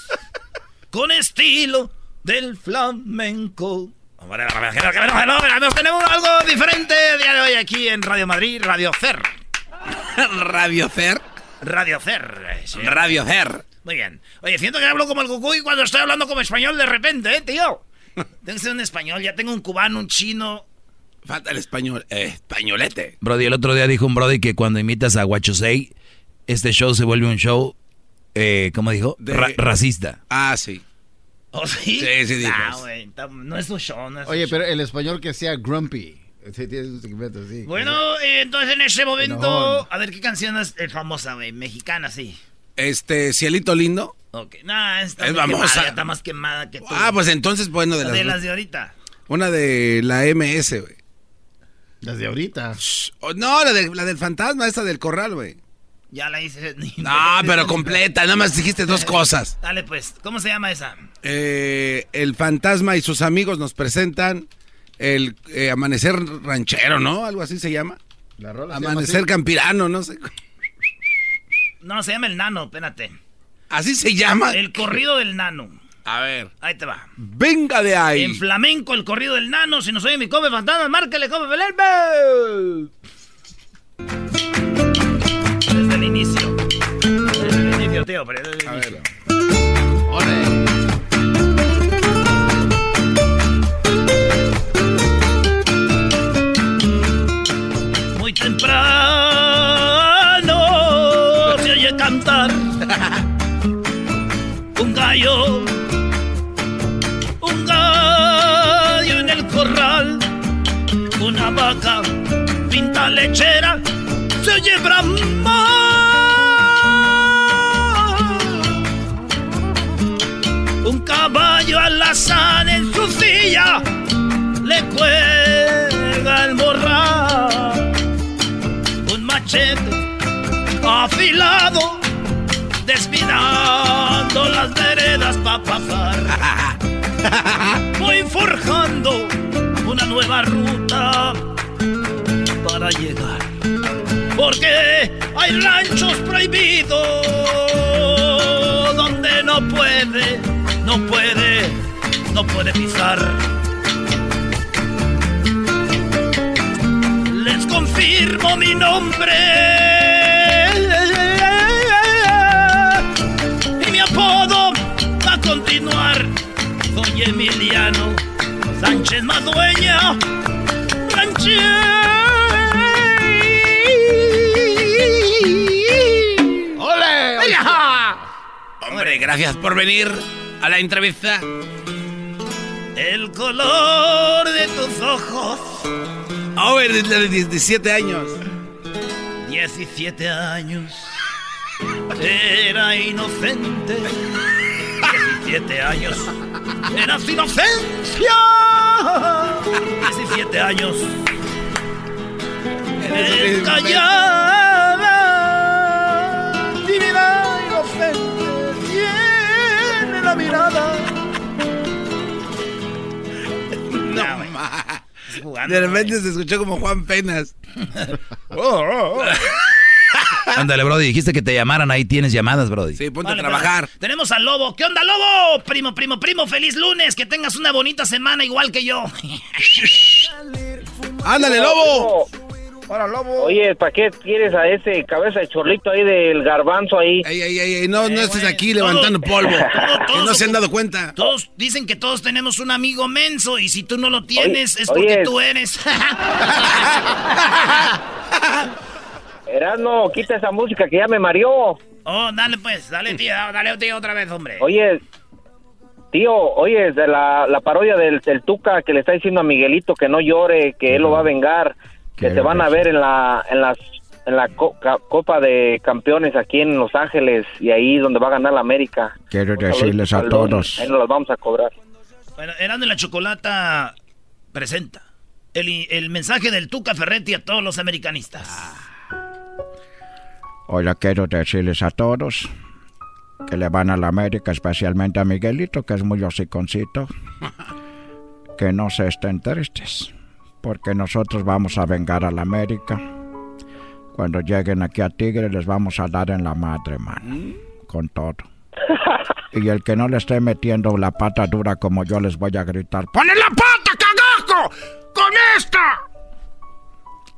con estilo del flamenco. Hombre, Tenemos algo diferente el día de hoy aquí en Radio Madrid, Radio Cer. [laughs] Radio Cer. Radio Cer. sí. Radio Cer. Muy bien. Oye, siento que hablo como el cucuy cuando estoy hablando como español de repente, ¿eh, tío? [laughs] Tengo que ser un español, ya tengo un cubano, un chino. Falta el español, eh, españolete. Brody, el otro día dijo un Brody que cuando imitas a Guachosei, este show se vuelve un show, eh, ¿cómo dijo? De- Ra- racista. Ah, sí. ¿Oh, sí? Sí, sí, dijo. Ah, güey, no es un show, no es Oye, un show. pero el español que sea grumpy. Sí, tienes un segmento así. Bueno, eh, entonces en ese momento, Enojón. a ver qué canción es eh, famosa, güey, mexicana, sí. Este, Cielito Lindo. Ok, nah, está, Es famosa. quemada, está más quemada que tú. Ah, pues entonces, bueno, de de, las, las de ahorita. Una de la MS, güey. Las de ahorita. Oh, no, la, de- la del fantasma, esta del corral, güey. Ya la hice. [laughs] No, pero completa, nada más dijiste dos cosas. Dale, pues, ¿cómo se llama esa? Eh, el fantasma y sus amigos nos presentan el eh, amanecer ranchero, ¿no? Algo así se llama. La rola se llama Amanecer campirano, no sé. No, se llama El Nano, espérate. Así se llama. El corrido del Nano. A ver. Ahí te va. Venga de ahí. En flamenco, el corrido del Nano. Si nos oye mi come fantasma, márquele, come Belerbe. Inicio. Desde el inicio, tío, pero desde el inicio. Muy afilado desminando las veredas para pasar. Voy forjando una nueva ruta para llegar. Porque hay ranchos prohibidos donde no puede, no puede, no puede pisar. Les confirmo mi nombre y mi apodo va a continuar. Soy Emiliano Sánchez Madueña, ranchero. ¡Ole! Hombre, gracias por venir a la entrevista. El color de tus ojos. Oh, de, de 17 años. 17 años. Era inocente. 17 años. Era su inocencia. 17 años. Eres callada. De repente se escuchó como Juan Penas. [laughs] Oh, [laughs] Ándale, Brody, dijiste que te llamaran, ahí tienes llamadas, Brody. Sí, ponte Vale, a trabajar. tenemos al Lobo. ¿Qué onda, Lobo? Primo, primo, primo, feliz lunes. Que tengas una bonita semana igual que yo. [laughs] ¡Ándale, Lobo! Hola, lobo. Oye, ¿para qué quieres a ese cabeza de chorlito ahí del garbanzo ahí? Ey, ey, ey, ey, no, no estés aquí levantando polvo. que no se han dado cuenta. Todos dicen que todos tenemos un amigo menso y si tú no lo tienes Oye, es porque oye. tú eres. [laughs] Erasmo, quita esa música que ya me mareó. oh, dale pues, dale tío, dale tío otra vez, hombre. Oye, tío, oye, de la, la parodia del, del Tuca que le está diciendo a Miguelito que no llore, que él lo va a vengar, que se van a ver en la en las en la co- Copa de Campeones aquí en Los Ángeles y ahí donde va a ganar la América. Quiero decirles a todos. Ahí nos las vamos a cobrar. Bueno, Erasmo y la Chocolata presenta el, el mensaje del Tuca Ferretti a todos los americanistas. Hola, quiero decirles a todos que le van a la América, especialmente a Miguelito, que es muy hociconcito, [laughs] que no se estén tristes, porque nosotros vamos a vengar a la América. Cuando lleguen aquí a Tigre les vamos a dar en la madre, man, con todo. [laughs] Y el que no le esté metiendo la pata dura como yo les voy a gritar, ¡Pone la pata, cagajo! ¡Con esta!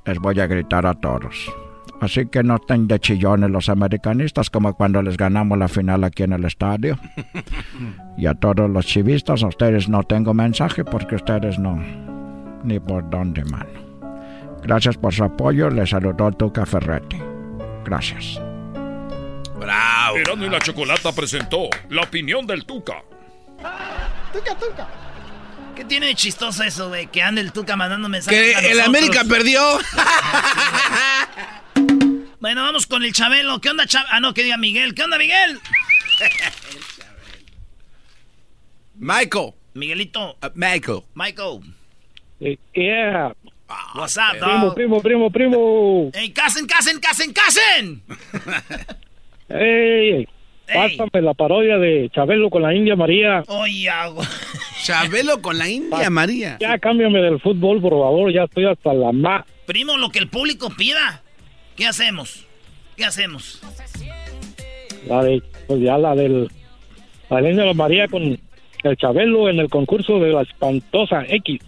Les voy a gritar a todos. Así que no estén de chillones los americanistas como cuando les ganamos la final aquí en el estadio. [laughs] Y a todos los chivistas, a ustedes no tengo mensaje porque ustedes no, ni por dónde, mano. Gracias por su apoyo, les saludó Tuca Ferretti. Gracias. Bravo. Erasmo y la Chocolata presentó la opinión del Tuca. Tuca, Tuca. ¿Qué tiene de chistoso eso, güey? Que ande el Tuca mandando mensajes. Que el? América perdió. [laughs] Bueno, vamos con el Chabelo. ¿Qué onda, Chabelo? Ah, no, que diga Miguel. ¿Qué onda, Miguel? [laughs] Michael. Miguelito. Uh, Michael. Michael. Yeah. What's up, Primo, dog? primo, primo, primo. ¡Ey, casen, casen, casen, casen! [laughs] Ey, pásame la parodia de Chabelo con la India María. Oye. [laughs] Chabelo con la India María. Ya cámbiame del fútbol, por favor, ya estoy hasta la ma. Primo, lo que el público pida. ¿Qué hacemos? ¿Qué hacemos? La de, pues ya la del, la de India María con el Chabelo en el concurso de la espantosa X.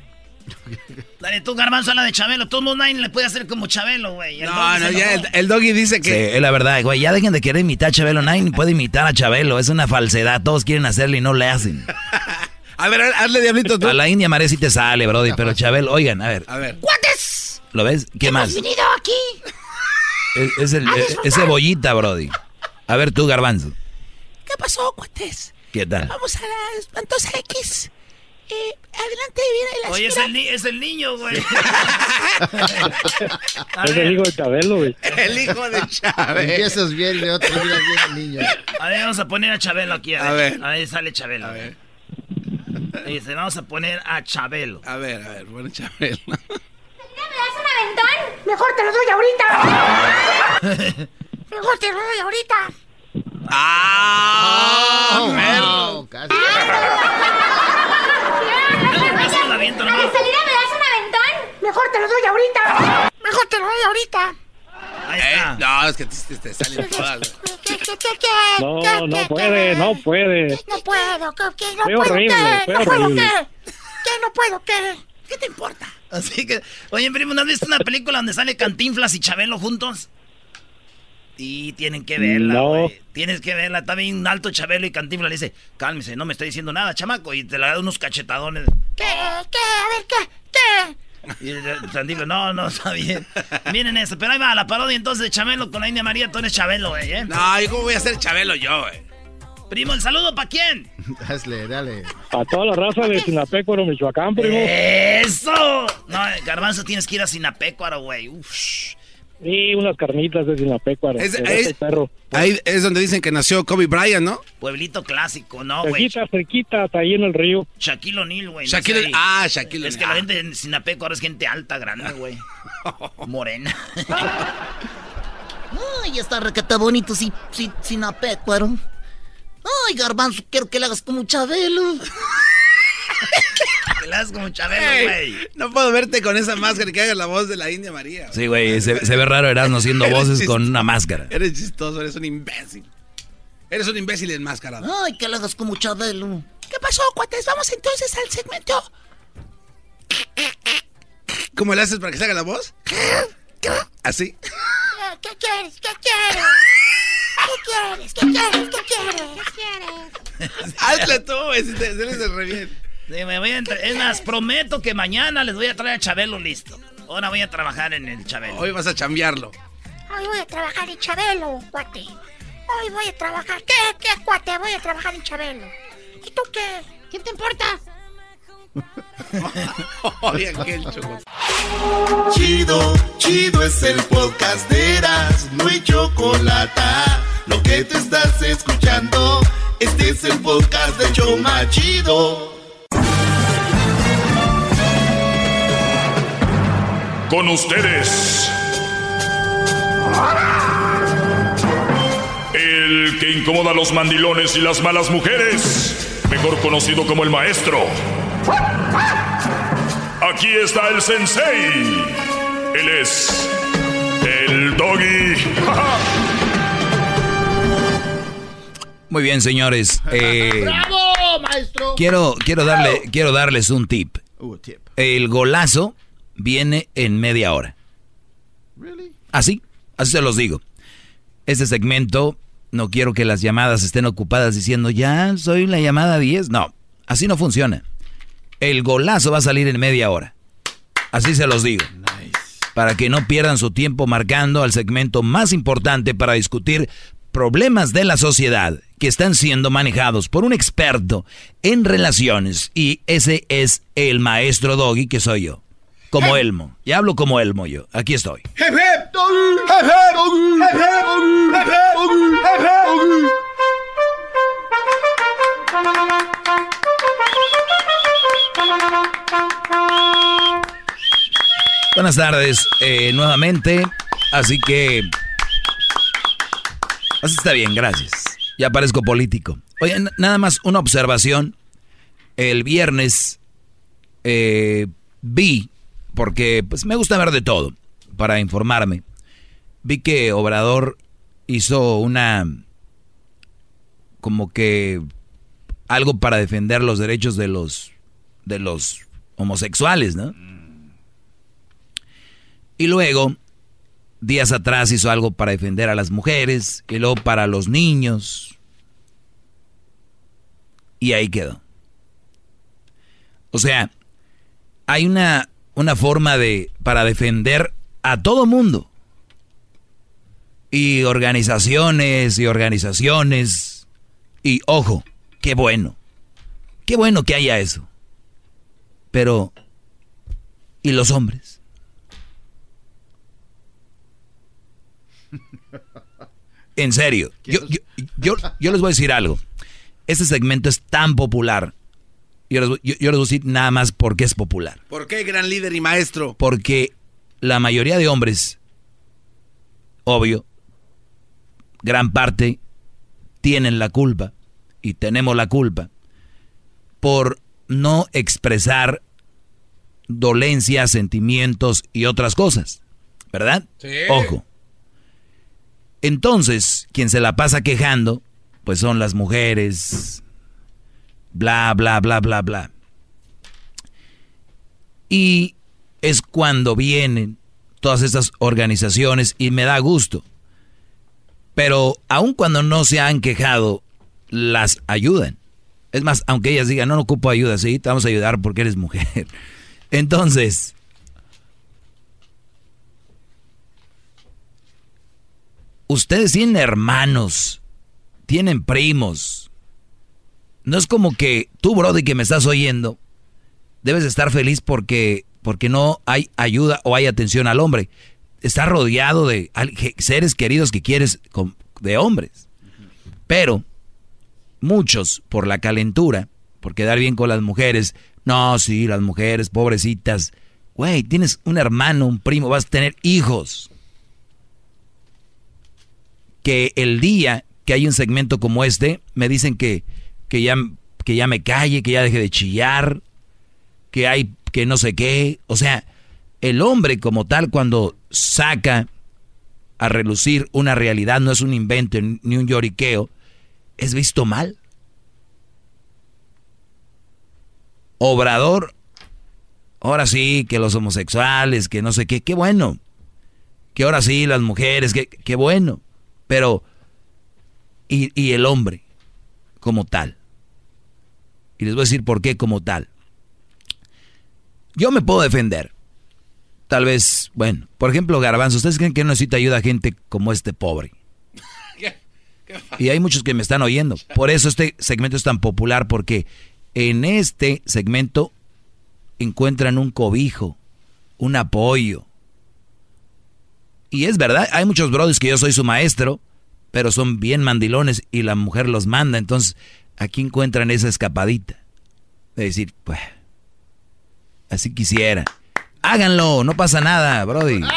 [laughs] Dale tú, garbanzo, a la de Chabelo. Todo el mundo nadie le puede hacer como Chabelo, güey. No, no, ya el, doggy dice Sí, que. es la verdad, güey. Ya dejen de querer imitar a Chabelo. Nadie [laughs] puede imitar a Chabelo. Es una falsedad. Todos quieren hacerlo y no le hacen. [laughs] A ver, hazle diablito tú. A la India María sí te sale, Brody. Pero Chabelo, oigan, a ver. A ver. ¡Cuates! ¿Lo ves? ¿Qué más? Venido aquí Es, es el, a es, disfrutar. ese bollita, Brody. A ver tú, Garbanzo. ¿Qué pasó, cuates? ¿Qué tal? Vamos a la espantosa X. Eh, adelante viene la Oye, es el, ni- es el niño, güey. [laughs] Es el hijo de Chabelo, güey. El hijo de Chávez. Empiezas bien y de otro bien, niño. A ver, vamos a poner a Chabelo aquí. A A ver. ver. Ahí sale Chabelo. A ver. Dice, vamos a poner a Chabelo. A ver, a ver, bueno, Chabelo. [laughs] ¿Me das un aventón? Mejor te lo doy ahorita. [laughs] Mejor te lo doy ahorita. ¡Ah! No, casi. Eso lo aviento ¿A la nomás. salida me das un aventón? Mejor te lo doy ahorita. Mejor te lo doy ahorita. Ahí Eh, no, es que te, te- te salen [laughs] todas. güey. ¿Qué, qué, qué, qué, No, no puede, no puede. No puedo, ¿qué, qué? No puedo, horrible, ¿qué? fue No puedo. ¿Qué? No puedo, ¿qué? ¿Qué te importa? Así que, oye, primo, ¿no has visto una película donde sale Cantinflas y Chabelo juntos? Y tienen que verla, No. güey. Tienes que verla. Está bien alto Chabelo y Cantinflas le dice, cálmese, no me estoy diciendo nada, chamaco. Y te la da unos cachetadones. ¿Qué? ¿Qué? A ver, ¿qué? ¿Qué? Y el Cantinflas, no, no, está bien. Miren eso, pero ahí va la parodia entonces de Chabelo con la India María. Tú eres Chabelo, güey, ¿eh? No, ¿y cómo voy a ser Chabelo yo, güey? Primo, ¿el saludo para quién? Hazle, dale. A toda la raza de Sinapecuaro, Michoacán, primo. ¡Eso! No, Garbanzo, tienes que ir a Sinapecuaro, güey. Uf. Y unas carnitas de Sinapecuaro. Es- de es- ese perro. Ahí es donde dicen que nació Kobe Bryant, ¿no? Pueblito clásico, ¿no, güey? Cerquita, cerquita, hasta ahí en el río. Shaquille O'Neal, güey. no Shaquille- sé ah, Shaquille Es que O'Neal. la gente en Sinapecuaro es gente alta, grande, güey. [laughs] Morena. [laughs] Ay, está requete bonito, sí, sí, Sinapecuaro. Ay, garbanzo, quiero que le hagas como Chabelo. [laughs] Hablas como Chabelo, Ey, güey. no puedo verte con esa máscara y que hagas la voz de la India María. Sí, güey, se, se ve raro Erasmo haciendo voces chistoso. con una máscara. Eres chistoso, eres un imbécil. Eres un imbécil enmascarado. Ay, que le hagas como Chabelo. ¿Qué pasó, cuates? Vamos entonces al segmento. ¿Cómo le haces para que se haga la voz? ¿Así? ¿Qué quieres? ¿Qué quieres? ¿Qué quieres? ¿Qué quieres? ¿Qué quieres? ¿Qué quieres? [laughs] Hazle tú, güey, si te eres de re bien. Sí, me voy a entre- Es más, prometo que mañana les voy a traer a Chabelo listo. Ahora voy a trabajar en el Chabelo. Hoy vas a chambearlo. Hoy voy a trabajar en Chabelo, cuate. Hoy voy a trabajar. ¿Qué? ¿Qué, cuate? Voy a trabajar en Chabelo. ¿Y tú qué? ¿Quién te importa? [laughs] Oye, aquel choco. Chido, chido es el podcast de Eras, no hay chocolate. Lo que te estás escuchando, este es el podcast de Choma Chido. Con ustedes. El que incomoda a los mandilones y las malas mujeres. Mejor conocido como el maestro. Aquí está el sensei. Él es el doggy. [laughs] Muy bien, señores. [laughs] eh, ¡Bravo, maestro! quiero, quiero, darle, quiero darles un tip. Uh, tip. El golazo viene en media hora. Así, así se los digo. Este segmento, no quiero que las llamadas estén ocupadas diciendo, ya soy la llamada 10. No, así no funciona. El golazo va a salir en media hora. Así se los digo. Para que no pierdan su tiempo marcando al segmento más importante para discutir problemas de la sociedad que están siendo manejados por un experto en relaciones. Y ese es el maestro Doggy que soy yo. Como Elmo. Y hablo como Elmo yo. Aquí estoy. Buenas tardes eh, nuevamente. Así que... Así está bien, gracias. Ya parezco político. Oye, nada más una observación. El viernes eh, vi, porque pues me gusta ver de todo, para informarme. Vi que Obrador hizo una... como que... algo para defender los derechos de los... de los homosexuales, ¿no? Y luego, días atrás hizo algo para defender a las mujeres, y luego para los niños. Y ahí quedó. O sea, hay una, una forma de para defender a todo mundo. Y organizaciones y organizaciones. Y ojo, qué bueno. Qué bueno que haya eso. Pero, ¿y los hombres? En serio, [laughs] yo, yo, yo, yo les voy a decir algo. Este segmento es tan popular. Yo les, voy- yo- yo les voy a decir nada más porque es popular. ¿Por qué gran líder y maestro? Porque la mayoría de hombres, obvio, gran parte, tienen la culpa y tenemos la culpa por no expresar dolencias, sentimientos y otras cosas. ¿Verdad? Sí. Ojo. Entonces, quien se la pasa quejando, pues son las mujeres, bla, bla, bla, bla, bla. Y es cuando vienen todas estas organizaciones y me da gusto. Pero aun cuando no se han quejado, las ayudan. Es más, aunque ellas digan, no, no ocupo ayuda, sí, te vamos a ayudar porque eres mujer. [laughs] Entonces, ustedes tienen hermanos, tienen primos. No es como que tú, Brody, que me estás oyendo, debes estar feliz porque, porque no hay ayuda o hay atención al hombre. Estás rodeado de seres queridos que quieres de hombres. Pero muchos, por la calentura, por quedar bien con las mujeres, no, sí, las mujeres, pobrecitas. Güey, tienes un hermano, un primo, vas a tener hijos. Que el día que hay un segmento como este, me dicen que, que, ya, que ya me calle, que ya deje de chillar. que hay que no sé qué. O sea, el hombre como tal cuando saca a relucir una realidad, no es un invento ni un lloriqueo, es visto mal. Obrador, ahora sí, que los homosexuales, que no sé qué, qué bueno. Que ahora sí, las mujeres, que, qué bueno. Pero, y, y el hombre, como tal. Y les voy a decir por qué como tal. Yo me puedo defender. Tal vez, bueno, por ejemplo, Garbanzo, ¿ustedes creen que no necesita ayuda a gente como este pobre? [laughs] Y hay muchos que me están oyendo. Por eso este segmento es tan popular, porque en este segmento encuentran un cobijo, un apoyo. Y es verdad, hay muchos brothers que yo soy su maestro, pero son bien mandilones y la mujer los manda. Entonces, aquí encuentran esa escapadita. De decir, pues, así quisiera. Háganlo, no pasa nada, Brody. ¡Bravo!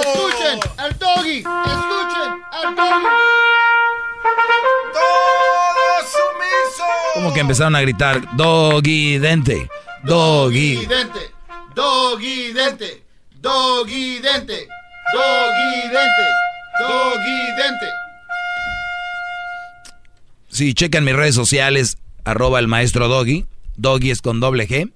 Escuchen al doggy, escuchen al doggy. Todo sumiso. Como que empezaron a gritar, doggy dente, doggy. dente, doggy dente, doggy dente, doggy dente, doggy dente. Sí, chequen mis redes sociales, arroba el maestro doggy, doggy es con doble G.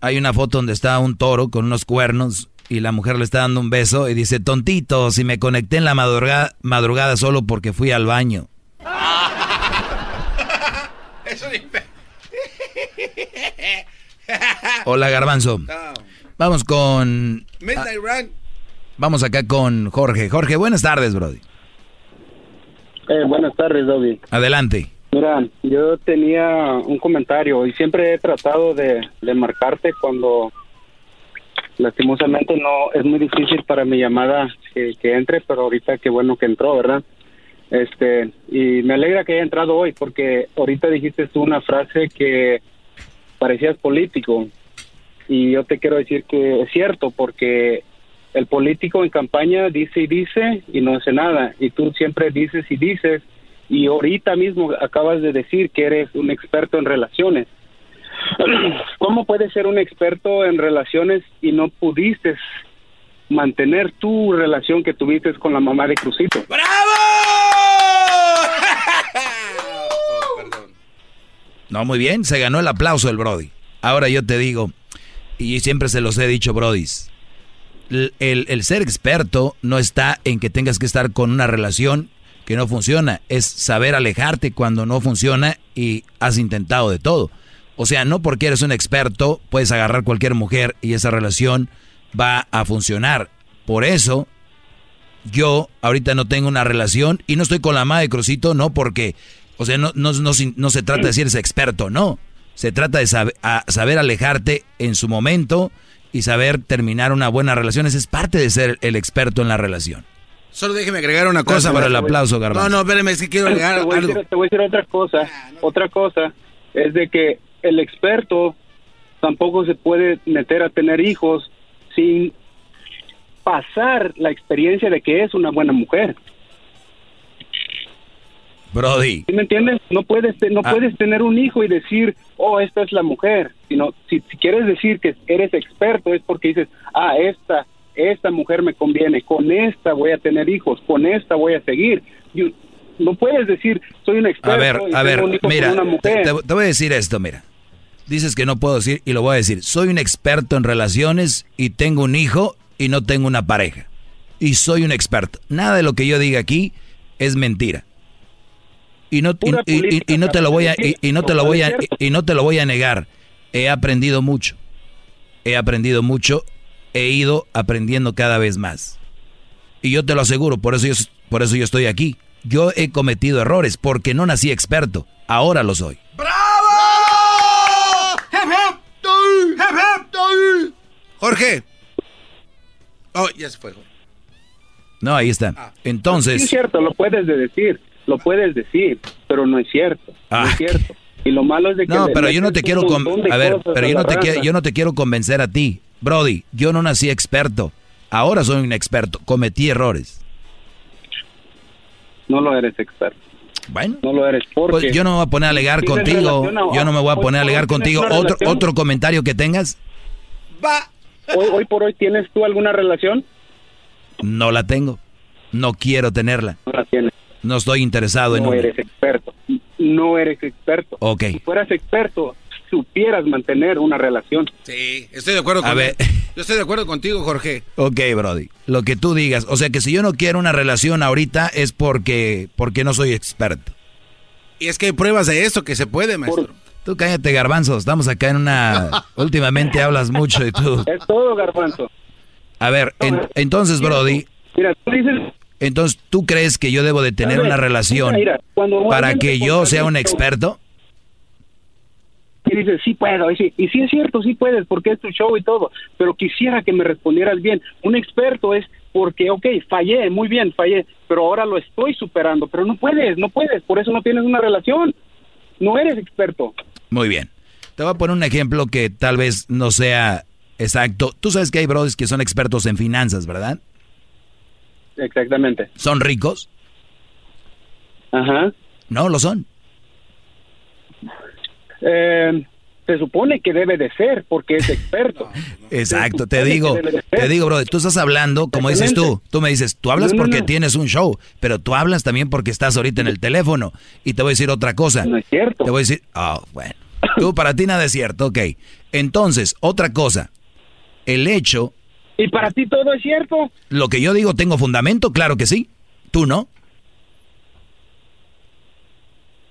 Hay una foto donde está un toro con unos cuernos y la mujer le está dando un beso y dice, tontito, si me conecté en la madrugada, madrugada solo porque fui al baño. [laughs] [laughs] Hola, Garbanzo. Vamos con... Midnight Run. Vamos acá con Jorge. Jorge, buenas tardes, Brody. Eh, buenas tardes, Doggy. Adelante. Mira, yo tenía un comentario y siempre he tratado de, de marcarte cuando lastimosamente no es muy difícil para mi llamada que, que entre, pero ahorita qué bueno que entró, ¿verdad? Este, y me alegra que haya entrado hoy porque ahorita dijiste tú una frase que parecías político y yo te quiero decir que es cierto porque el político en campaña dice y dice y no hace nada y tú siempre dices y dices y ahorita mismo acabas de decir que eres un experto en relaciones. [clears throat] ¿Cómo puedes ser un experto en relaciones y no pudiste mantener tu relación que tuviste con la mamá de Crucito? [laughs] No, muy bien, se ganó el aplauso el Brody. Ahora yo te digo, y siempre se los he dicho, Brodis, el, el- ser experto no está en que tengas que estar con una relación que no funciona, es saber alejarte cuando no funciona y has intentado de todo. O sea, no porque eres un experto puedes agarrar cualquier mujer y esa relación va a funcionar. Por eso yo ahorita no tengo una relación y no estoy con la madre de Crucito, no porque, o sea, no, no, no, no se trata de si eres experto, no. Se trata de saber alejarte en su momento y saber terminar una buena relación. Esa es parte de ser el experto en la relación. Solo déjeme agregar una Gracias cosa. por el aplauso, Garbanzo. No, no, espérame, es que quiero agregar te, voy a algo. decir, te voy a decir otra cosa. Otra cosa es de que el experto tampoco se puede meter a tener hijos sin pasar la experiencia de que es una buena mujer. Brody. ¿Sí me entiendes? No puedes no Ah. puedes tener un hijo y decir, "Oh, esta es la mujer." Sino si, si quieres decir que eres experto es porque dices, "Ah, esta esta mujer me conviene, con esta voy a tener hijos, con esta voy a seguir." You- no puedes decir, "Soy un experto." A ver, y a ver, un hijo mira, una te, mujer." te- te voy a decir esto, mira. Dices que no puedo decir y lo voy a decir. Soy un experto en relaciones y tengo un hijo y no tengo una pareja. Y soy un experto. Nada de lo que yo diga aquí es mentira. Y no, y, y- no te lo voy a y, y no te lo voy a y no te lo voy a negar. He aprendido mucho. He aprendido mucho. He ido aprendiendo cada vez más. Y yo te lo aseguro, por eso yo, por eso yo estoy aquí. Yo he cometido errores porque no nací experto. Ahora lo soy. Jorge. Oh, ya se fue. Jorge. No, ahí está. Sí, es Entonces, cierto, lo puedes de decir, lo puedes decir, pero no es cierto, no Ah. es cierto. Y lo malo es de que no, pero yo no te quiero a ver, pero yo no te quiero yo no te quiero convencer a ti. Brody, yo no nací experto. Ahora soy un experto. Cometí errores. No lo eres experto. Bueno. No lo eres. Porque Pues yo no me voy a poner a alegar contigo. a- Yo no me voy a poner a alegar contigo. Otro, relación. otro comentario que tengas, hoy, hoy por hoy, ¿tienes tú alguna relación? no la tengo. No quiero tenerla. No la tienes. No estoy interesado en No eres experto. No eres experto. Ok. Si fueras experto, supieras mantener una relación. Sí, estoy de acuerdo A con ver. Yo estoy de acuerdo contigo, Jorge. Ok, Brody. Lo que tú digas. O sea que si yo no quiero una relación ahorita es porque, porque no soy experto. Y es que hay pruebas de esto que se puede, maestro. Tú cállate, garbanzo. Estamos acá en una... [laughs] Últimamente hablas mucho y tú... Es todo, garbanzo. A ver, en- entonces, Brody... Mira, tú dices... Entonces, ¿tú crees que yo debo de tener ver, una relación mira, mira, cuando para que yo sea un experto? Y dices, sí puedo, y sí, y sí es cierto, sí puedes, porque es tu show y todo, pero quisiera que me respondieras bien. Un experto es porque, ok, fallé, muy bien, fallé, pero ahora lo estoy superando, pero no puedes, no puedes, por eso no tienes una relación, no eres experto. Muy bien. Te voy a poner un ejemplo que tal vez no sea exacto. Tú sabes que hay brothers que son expertos en finanzas, ¿verdad? Exactamente. ¿Son ricos? Ajá. No, lo son. Eh, se supone que debe de ser, porque es experto. [laughs] Exacto, te digo, de te digo, brother, tú estás hablando, como dices tú, tú me dices, tú hablas No, no, porque no. tienes un show, pero tú hablas también porque estás ahorita en el teléfono. Y te voy a decir otra cosa. No es cierto. Te voy a decir, oh, bueno, tú para ti nada es cierto, ok. Entonces, otra cosa, el hecho, ¿Y para ti todo es cierto? lo que yo digo, ¿tengo fundamento? Claro que sí. ¿Tú no?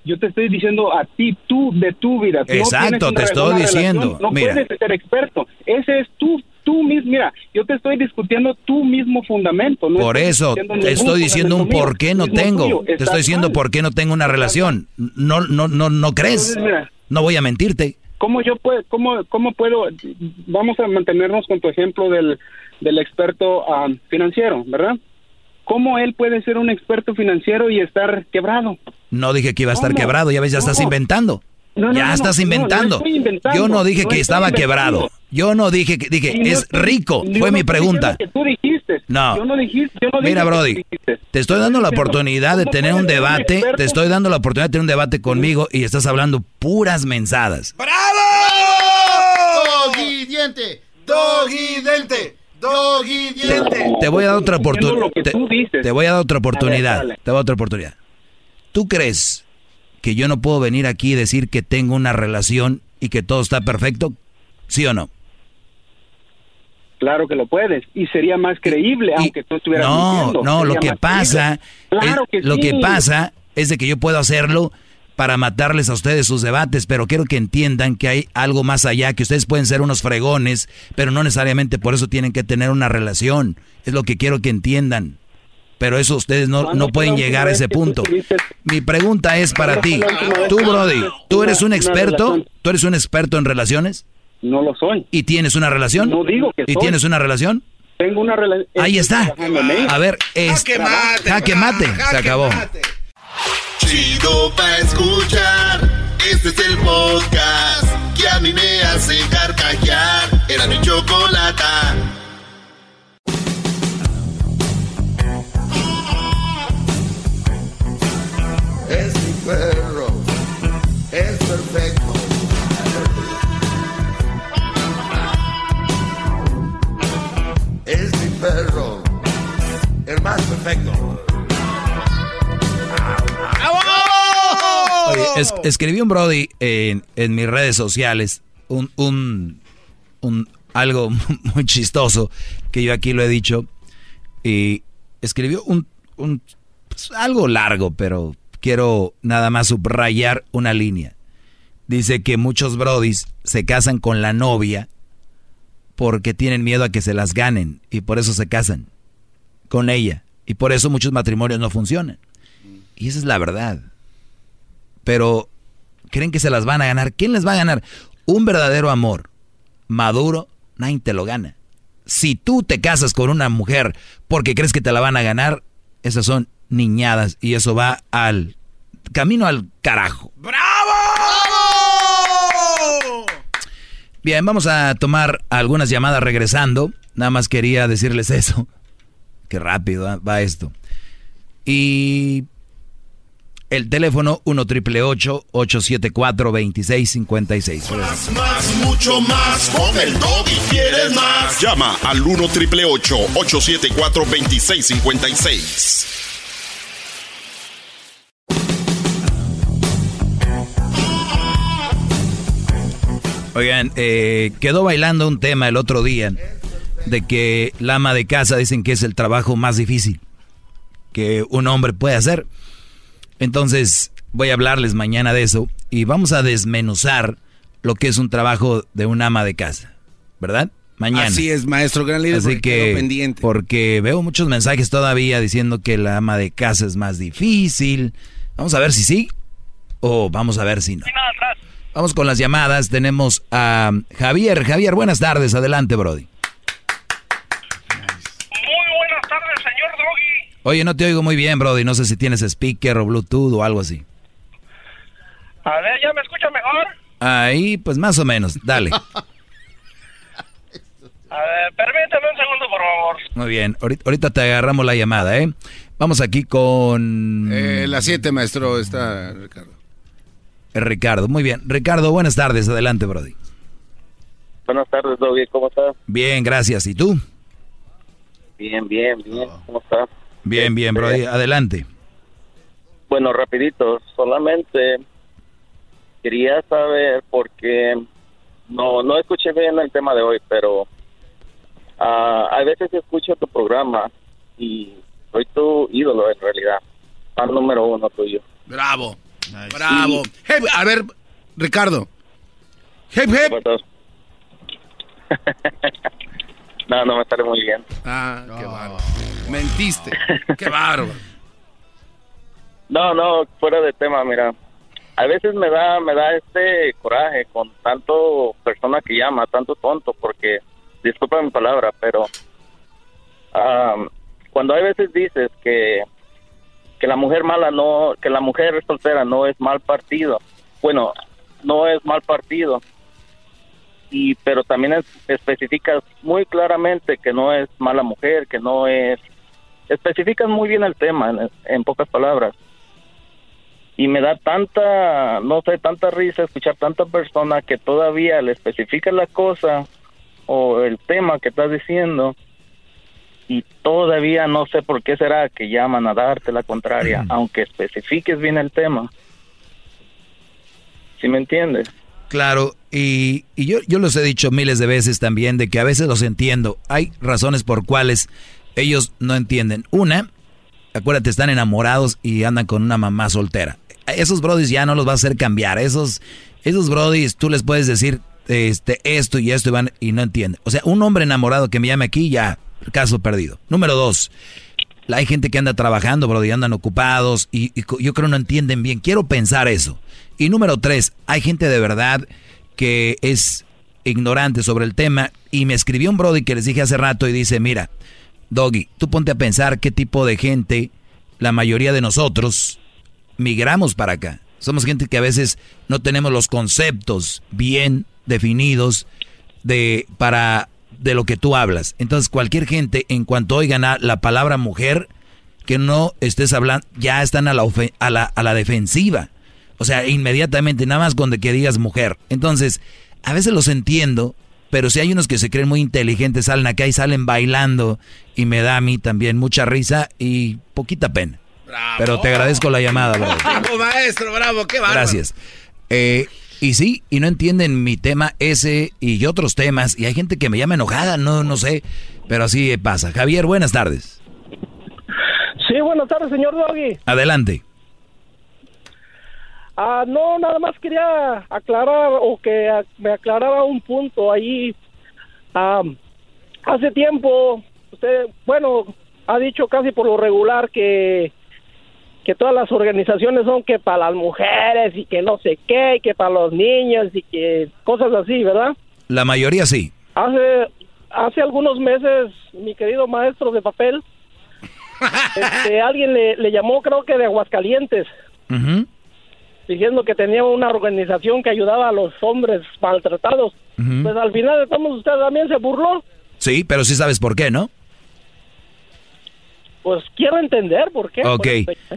Yo te estoy diciendo a ti, tú, de tu vida. Tú no Exacto, tienes te estoy diciendo, relación, No mira. puedes ser experto. Ese es tú, tú mismo. Mira, yo te estoy discutiendo tu mismo fundamento. no Por eso te estoy diciendo un por qué no tengo. Te estoy diciendo mal. por qué no tengo una relación. No, no, no, no crees. Entonces, mira. No voy a mentirte. ¿Cómo yo puedo, cómo, cómo puedo, vamos a mantenernos con tu ejemplo del, del experto ah, financiero, ¿verdad? ¿Cómo él puede ser un experto financiero y estar quebrado? No dije que iba a estar ¿Cómo? quebrado, ya ves, ya estás inventando. No, ya no, estás no, inventando. no estoy inventando, Yo no dije no que estaba inventando. quebrado. Yo no dije que dije es estoy- rico, fue no mi pregunta. que tú dijiste. No. Yo no dijiste, yo no Mira, dije Brody, te estoy dando la oportunidad de ¿cómo tener un debate, te estoy dando la oportunidad de tener un debate conmigo y estás hablando puras mensadas. Doggy diente, doggy diente, doggy diente. Te voy a dar otra oportunidad. Te, te voy a dar otra oportunidad. te voy a dar otra oportunidad. ¿Tú crees que yo no puedo venir aquí y decir que tengo una relación y que todo está perfecto? ¿Sí o no? Claro que lo puedes y sería más creíble aunque tú estuvieras No, mintiendo. no, lo que pasa, creíble. Claro es- que lo que pasa es de que yo puedo hacerlo para matarles a ustedes sus debates, pero quiero que entiendan que hay algo más allá, que ustedes pueden ser unos fregones, pero no necesariamente por eso tienen que tener una relación. Es lo que quiero que entiendan. Pero eso ustedes no, ¿Cuándo no pueden llegar a última ese punto. Mi pregunta es para ¿Cuándo ti. vez Tú, Brody, ¿tú eres un experto? ¿Tú eres un experto en relaciones? No lo soy. ¿Y tienes una relación? No digo que ¿Y soy. tienes una relación? Tengo una relación. Ahí está. A ver, es... Jaque mate, Jaque mate. Se acabó. Chido pa' escuchar. Este es el podcast que a mí me hace carcajear. Era mi chocolata. Perfecto. Es mi perro, el más perfecto. Oye, es- escribí un Brody en, en mis redes sociales, un, un, un- algo [laughs] muy chistoso que yo aquí lo he dicho, y escribió un, un pues, algo largo, pero quiero nada más subrayar una línea. Dice que muchos Brodis se casan con la novia porque tienen miedo a que se las ganen y por eso se casan con ella y por eso muchos matrimonios no funcionan. Y esa es la verdad pero creen que se las van a ganar. ¿Quién les va a ganar? Un verdadero amor maduro, nadie te lo gana. Si tú te casas con una mujer porque crees que te la van a ganar, esas son niñadas y eso va al camino al carajo. Bien, vamos a tomar algunas llamadas regresando. Nada más quería decirles eso. [laughs] Qué rápido ¿eh? va esto. Y El teléfono 1 triple 874 2656. Más, más, mucho más. Con el y quieres más. Llama al 1 triple 874 2656. Oigan, eh, quedó bailando un tema el otro día de que la ama de casa dicen que es el trabajo más difícil que un hombre puede hacer. Entonces voy a hablarles mañana de eso y vamos a desmenuzar lo que es un trabajo de un ama de casa, ¿verdad? Mañana. Así es, maestro, gran líder. Así que, quedó pendiente. porque veo muchos mensajes todavía diciendo que la ama de casa es más difícil. Vamos a ver si sí o vamos a ver si no. Vamos con las llamadas. Tenemos a Javier. Javier, buenas tardes. Adelante, Brody. Muy buenas tardes, señor Doggy. Oye, no te oigo muy bien, Brody. No sé si tienes speaker o Bluetooth o algo así. A ver, ¿ya me escucha mejor? Ahí, pues más o menos. Dale. [laughs] A ver, permítame un segundo, por favor. Muy bien. Ahorita, ahorita te agarramos la llamada, ¿eh? Vamos aquí con... Eh, la 7, maestro, está Ricardo. Eh, Ricardo, muy bien. Ricardo, buenas tardes. Adelante, Brody. Buenas tardes, Doggy. ¿Cómo estás? Bien, gracias. ¿Y tú? Bien, bien, bien. ¿Cómo estás? Bien, bien, Brody. Adelante. Bueno, rapidito. Solamente quería saber porque no no escuché bien el tema de hoy, pero ah, a veces escucho tu programa y soy tu ídolo en realidad. Fan número uno tuyo. Bravo. Bravo. Hey, a ver, Ricardo. Hep, hep. [laughs] No, no me sale muy bien. Ah, qué bárbaro. Mentiste. Qué [laughs] bárbaro. No, no, fuera de tema, mira. A veces me da me da este coraje con tanto persona que llama, tanto tonto, porque, disculpa mi palabra, pero am, cuando hay veces dices que, que la mujer mala no, que la mujer soltera no es mal partido, bueno, no es mal partido, y pero también es- especificas muy claramente que no es mala mujer, que no es, especificas muy bien el tema en, en pocas palabras. Y me da tanta, no sé, tanta risa escuchar tanta persona que todavía le especifica la cosa o el tema que estás diciendo y todavía no sé por qué será que llaman a darte la contraria, aunque especifiques bien el tema. ¿Sí me entiendes? Claro, y, y yo, yo los he dicho miles de veces también de que a veces los entiendo. Hay razones por cuales ellos no entienden. Una, acuérdate, están enamorados y andan con una mamá soltera. Esos brodis ya no los vas a hacer cambiar. Esos, esos brodis tú les puedes decir este, esto y esto y, van, y no entienden. O sea, un hombre enamorado que me llame aquí, ya, caso perdido. Número dos, hay gente que anda trabajando, brody, andan ocupados y, y yo creo no entienden bien. Quiero pensar eso. Y número tres, hay gente de verdad que es ignorante sobre el tema y me escribió un brody que les dije hace rato y dice, mira, Doggy, tú ponte a pensar qué tipo de gente la mayoría de nosotros migramos para acá. Somos gente que a veces no tenemos los conceptos bien definidos de para de lo que tú hablas. Entonces, cualquier gente en cuanto oigan a la palabra mujer que no estés hablando, ya están a la, a la, a la defensiva. O sea, inmediatamente, nada más cuando que digas mujer. Entonces, a veces los entiendo, pero si hay unos que se creen muy inteligentes, salen acá y salen bailando, y me da a mí también mucha risa y poquita pena. Pero te agradezco la llamada. [laughs] Bravo, maestro, bravo, qué bárbaro. Gracias. Eh, y sí, y no entienden mi tema ese y otros temas, y hay gente que me llama enojada, no, no sé, pero así pasa. Javier, buenas tardes. Sí, buenas tardes, señor Doggy. Adelante. Ah, no, nada más quería aclarar o que me aclarara un punto ahí. Ah, hace tiempo, usted, bueno, ha dicho casi por lo regular que que todas las organizaciones son que para las mujeres y que no sé qué, y que para los niños y que cosas así, ¿verdad? La mayoría sí. Hace hace algunos meses, mi querido maestro de papel, [laughs] este, alguien le, le llamó, creo que de Aguascalientes, diciendo que tenía una organización que ayudaba a los hombres maltratados. Pues al final de todo usted también se burló. Sí, pero sí sabes por qué, ¿no? Pues quiero entender por qué. Ok,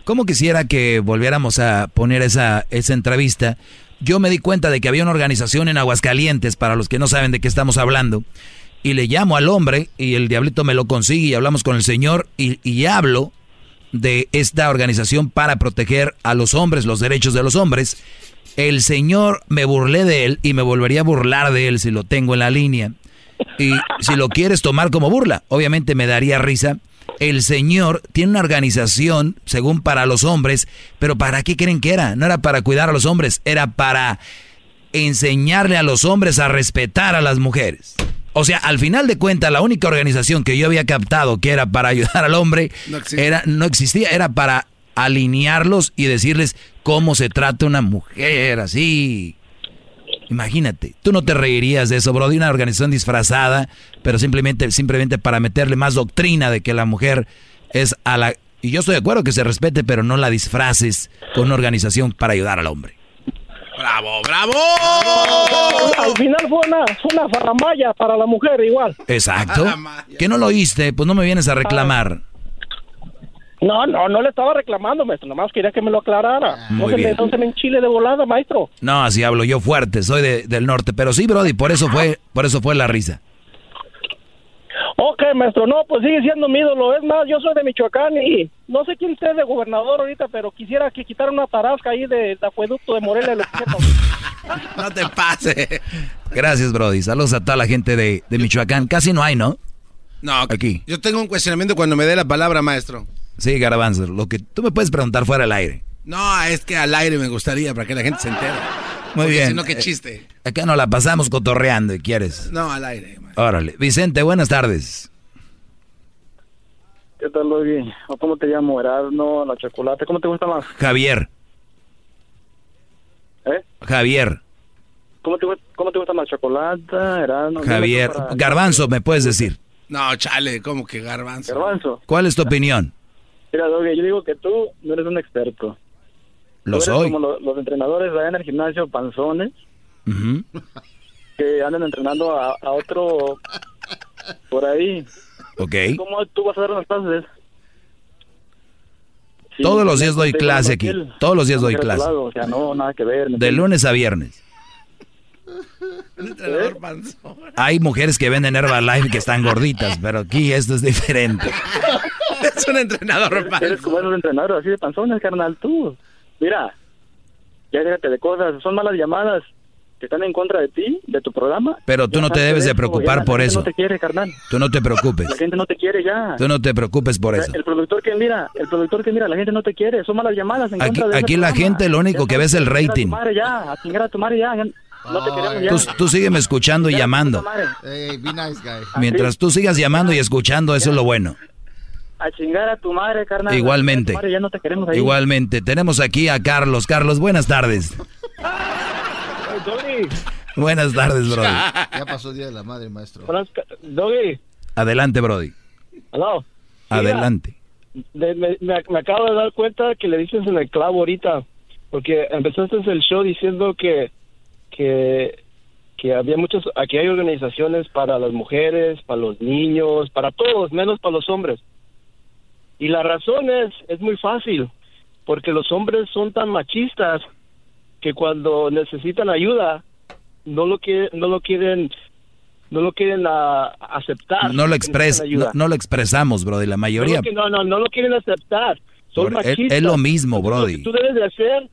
¿cómo quisiera que volviéramos a poner esa, esa entrevista? Yo me di cuenta de que había una organización en Aguascalientes, para los que no saben de qué estamos hablando, y le llamo al hombre y el diablito me lo consigue y hablamos con el señor y, y hablo de esta organización para proteger a los hombres, los derechos de los hombres. El señor me burlé de él y me volvería a burlar de él si lo tengo en la línea. Y si lo quieres tomar como burla, obviamente me daría risa. El señor tiene una organización, según para los hombres, pero ¿para qué creen que era? No era para cuidar a los hombres, era para enseñarle a los hombres a respetar a las mujeres. O sea, al final de cuentas, la única organización que yo había captado que era para [laughs] ayudar al hombre No existe. era, no existía, era para alinearlos y decirles cómo se trata una mujer así. Imagínate, tú no te reirías de eso, bro, de una organización disfrazada, pero simplemente, simplemente para meterle más doctrina de que la mujer es a la... Y yo estoy de acuerdo que se respete, pero no la disfraces con una organización para ayudar al hombre. ¡Bravo, bravo! Al final fue una, fue una faramaya para la mujer igual. Exacto. ¿Que no lo oíste? Pues no me vienes a reclamar. No, no, no le estaba reclamando, maestro. Nada más quería que me lo aclarara. no Muy se bien. me, no se me enchile de volada, maestro. No, así hablo yo fuerte, soy de- del norte, pero sí, Brody, por eso fue, por eso fue la risa. Ok, maestro, no, pues sigue siendo mi ídolo. Es más, yo soy de Michoacán y no sé quién esté de gobernador ahorita, pero quisiera que quitara una tarasca ahí del acueducto de Morelia. Lo que [laughs] No te pase. Gracias, Brody. Saludos a toda la gente de, de Michoacán. Casi no hay, ¿no? No, Aquí. yo tengo un cuestionamiento cuando me dé la palabra, maestro. Sí, Garbanzo, lo que tú me puedes preguntar fuera del aire. No, es que al aire me gustaría para que la gente se entere. Muy Porque bien. Si no, qué Eh, chiste. Acá nos la pasamos cotorreando y quieres. No, al aire. Órale. Vicente, buenas tardes. ¿Qué tal, Luigi? ¿O ¿Cómo te llamo? Erasmo, la chocolate. ¿Cómo te gusta más? Javier. ¿Eh? Javier. ¿Cómo te, gu- cómo te gusta más? ¿Chocolate? Erasmo? Javier. Para- Garbanzo, ¿me puedes decir? No, chale, como que garbanzo. Garbanzo. ¿Cuál es tu opinión? Mira, Doggy, yo digo que tú no eres un experto. Lo Tú eres soy. como lo- los entrenadores allá en el gimnasio panzones que andan entrenando a, a otro por ahí. Ok. ¿Cómo tú vas a dar unas clases? Sí, Todos los días doy clase aquí. Todos los días doy clase. al lado, O sea, no, nada que ver. ¿me De lunes a viernes. entrenador panzón. Hay mujeres que venden Herbalife que están gorditas, pero aquí esto es diferente. [laughs] [laughs] es un entrenador Eres como esos entrenadores así de panzones, carnal, tú. Mira, ya déjate de cosas. Son malas llamadas que están en contra de ti, de tu programa. Pero tú Ya no te debes de preocupar ya, por la gente eso. no te quiere, carnal. Tú no te preocupes. La gente no te quiere ya. Tú no te preocupes por eso. El productor que mira, el productor que mira, la gente no te quiere. Son malas llamadas en Aquí, contra de aquí la programa. gente lo único que ve es el A a tu rating. madre ya, a chingar a tu madre ya. ya No te queremos ya. Tú, tú sígueme escuchando y llamando. Hey, be nice, guy. Mientras tú sigas llamando y escuchando, eso es lo bueno. A chingar a tu madre, carnal. Igualmente. A tu madre, ya no te queremos ahí. Igualmente. Tenemos aquí a Carlos. Carlos, buenas tardes. Buenas tardes, Brody. [laughs] Ya pasó Día de la Madre, maestro. Doggy, Adelante, Brody. Adelante. De- me, me- me acabo de dar cuenta que le dices en el clavo ahorita, porque empezaste el show diciendo que, que, que había muchas, aquí hay organizaciones para las mujeres, para los niños, para todos, menos para los hombres. Y la razón es, es muy fácil, porque los hombres son tan machistas que cuando necesitan ayuda, no lo quieren, no lo quieren, no lo quieren ah, aceptar. No lo que expres, necesitan no, no lo expresamos, Brody. La mayoría. no, no, no lo quieren aceptar. Son Por- machistas. es lo mismo, Lo que Brody. tú debes de hacer,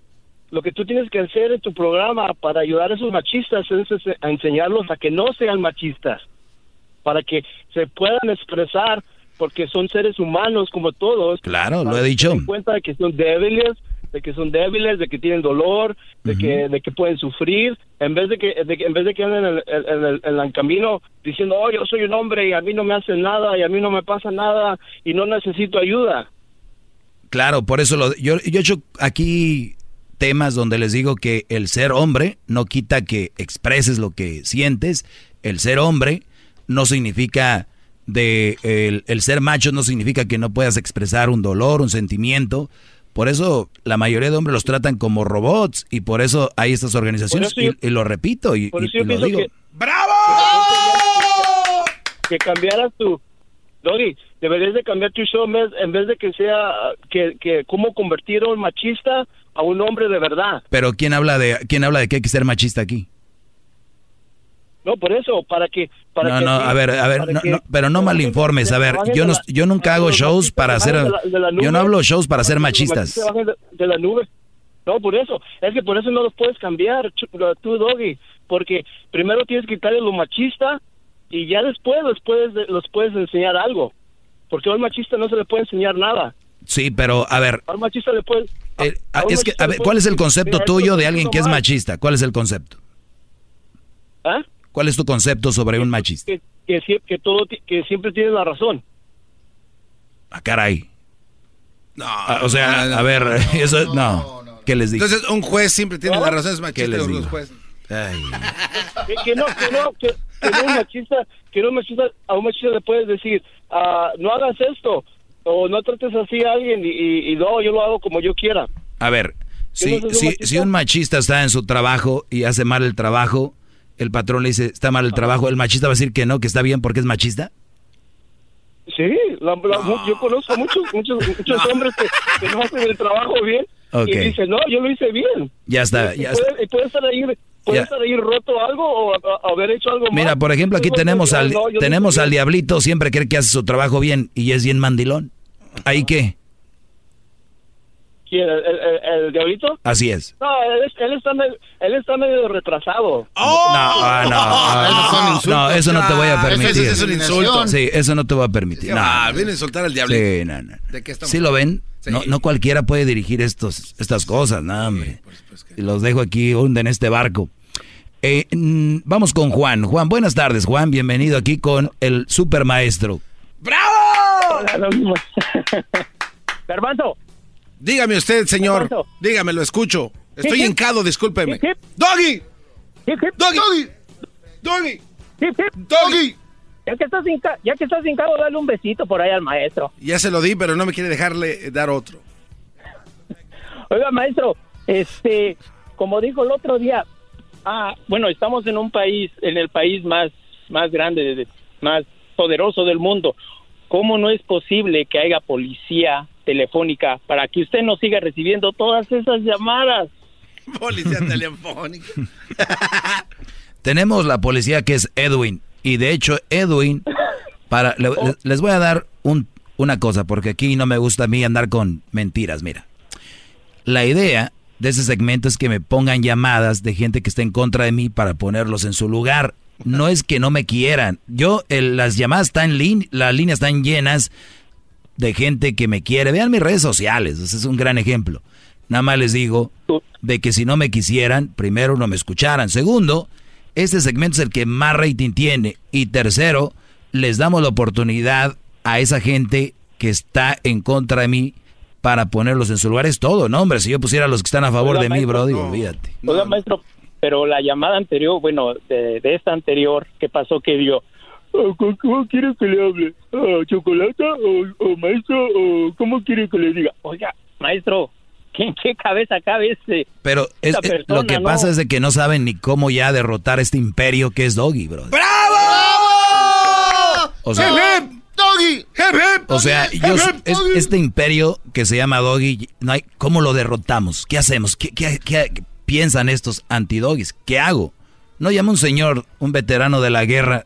lo que tú tienes que hacer en tu programa para ayudar a esos machistas es a enseñarlos a que no sean machistas, para que se puedan expresar, porque son seres humanos como todos. Claro, lo he dicho. se cuenta de que son débiles, de que son débiles, de que tienen dolor, de que de que pueden sufrir, en vez de que, de que- en vez de que anden en el, en el- en el camino diciendo, oh, yo soy un hombre y a mí no me hacen nada y a mí no me pasa nada y no necesito ayuda. Claro, por eso lo, yo, yo he hecho aquí temas donde les digo que el ser hombre no quita que expreses lo que sientes. El ser hombre no significa de el, el ser macho no significa que no puedas expresar un dolor, un sentimiento. Por eso la mayoría de hombres los tratan como robots y por eso hay estas organizaciones y, y lo repito y, lo digo. que... Que cambiaras tu... Doggy, deberías de cambiar tu show en vez, en vez de que sea que, que cómo convertir a un machista a un hombre de verdad. Pero ¿quién habla de quién habla de que hay que ser machista aquí? No, por eso, para que... Para no, que no, a ver, a ver, no, que- no, pero no malinformes. A ver, yo no, yo nunca hago shows para hacer, de la- de la yo no hablo shows para ser machistas. De, la nube. No, por eso. Es que por eso no los puedes cambiar, tú, Doggy. Porque primero tienes que quitarle lo machista y ya después los puedes, los puedes enseñar algo. Porque a un machista no se le puede enseñar nada. Sí, pero a ver, A un machista le puede... eh, a un es que, a ver, ¿cuál es el concepto "Mira, esto tuyo de alguien que es haciendo mal". machista? ¿Cuál es el concepto? ¿Ah? ¿Cuál es tu concepto sobre un machista? Que, que, sie- que todo, ti- que siempre tiene la razón. Ah, caray. Ah, o sea, a ver, [laughs] eso no. ¿Qué les digo? Entonces, un juez siempre tiene la razón, es ¿Qué machista les los jueces. Ay. que, que no, que no, que, que no un machista, que no un machista, a un machista le puedes decir, ah, no hagas esto, o no trates así a alguien, y, y, y no, yo lo hago como yo quiera. A ver, si, no si, si un machista está en su trabajo y hace mal el trabajo, el patrón le dice, está mal el trabajo, ¿el machista va a decir que no, que está bien porque es machista? Sí, la- la- mu- yo conozco muchos, muchos, muchos hombres que, que no hacen el trabajo bien, Ok. y dicen, no, yo lo hice bien. Ya está, y, ya puede, está. puede estar ahí, puede estar ahí roto algo, o a- a- haber hecho algo mal. Mira, por ejemplo, aquí tenemos no, al, no, lo tenemos al diablito, siempre cree que hace su trabajo bien y es bien mandilón. ¿Ahí qué? ¿Quién, el, el- el diablito? Así es. No, él, es- él está, medio, él está medio retrasado. No, ah, no, ah, [laughs] no, eso no te voy a permitir. Eso es un insulto. Sí, eso no te voy a permitir. No, Ah, no. viene a insultar al diablito. Sí, no, no. ¿De qué estamos ¿Sí lo ven? Sí. No, no cualquiera puede dirigir estos, estas cosas, no, hombre. Y los dejo aquí, hunden este barco. Eh, mm, vamos con Juan. Juan, buenas tardes, Juan. Bienvenido aquí con el super maestro. ¡Bravo! [laughs] Garbanzo. Dígame usted, señor. Dígame, lo escucho. Estoy Hip, hincado, discúlpeme. Hip, hip. ¡Doggy! ¡Doggy! ¡Doggy! ¡Doggy! Ya que estás hinca- ya que estás hincado, dale un besito por ahí al maestro. Ya se lo di, pero no me quiere dejarle dar otro. Oiga, maestro, este, como dijo el otro día, ah, bueno, estamos en un país, en el país más, más grande, de- más poderoso del mundo. ¿Cómo no es posible que haya policía telefónica para que usted no siga recibiendo todas esas llamadas? [laughs] Policía telefónica. [laughs] Tenemos la policía que es Edwin. Y de hecho, Edwin, para, le- le- les voy a dar un, una cosa, porque aquí no me gusta a mí andar con mentiras, mira. La idea de ese segmento es que me pongan llamadas de gente que está en contra de mí para ponerlos en su lugar. No es que no me quieran. Yo, el- las llamadas están, las líneas están llenas de gente que me quiere. Vean mis redes sociales, ese es un gran ejemplo. Nada más les digo de que si no me quisieran, primero no me escucharan. Segundo, este segmento es el que más rating tiene. Y tercero, les damos la oportunidad a esa gente que está en contra de mí para ponerlos en su lugar. Es todo, ¿no, hombre? Si yo pusiera a los que están a favor de mí, Brody, no. olvídate. Maestro, pero la llamada anterior, bueno, de, de esta anterior, ¿qué pasó? Que dio, "Ah, ¿cómo- ¿cómo quiere que le hable? ¿A ¿Chocolata o, o maestro o cómo quiere que le diga? Oiga, maestro, ¿qué, en qué cabeza cabe este? Pero es- eh, lo persona, que ¿no? pasa es de que no saben ni cómo ya derrotar este imperio que es Doggy, bro. O sea, ¡Doggy! O sea, yo, es- este imperio que se llama Doggy, no hay, ¿cómo lo derrotamos? ¿Qué hacemos? ¿Qué, qué- qué piensan estos antidoggies? ¿Qué hago? No llama un señor, un veterano de la guerra,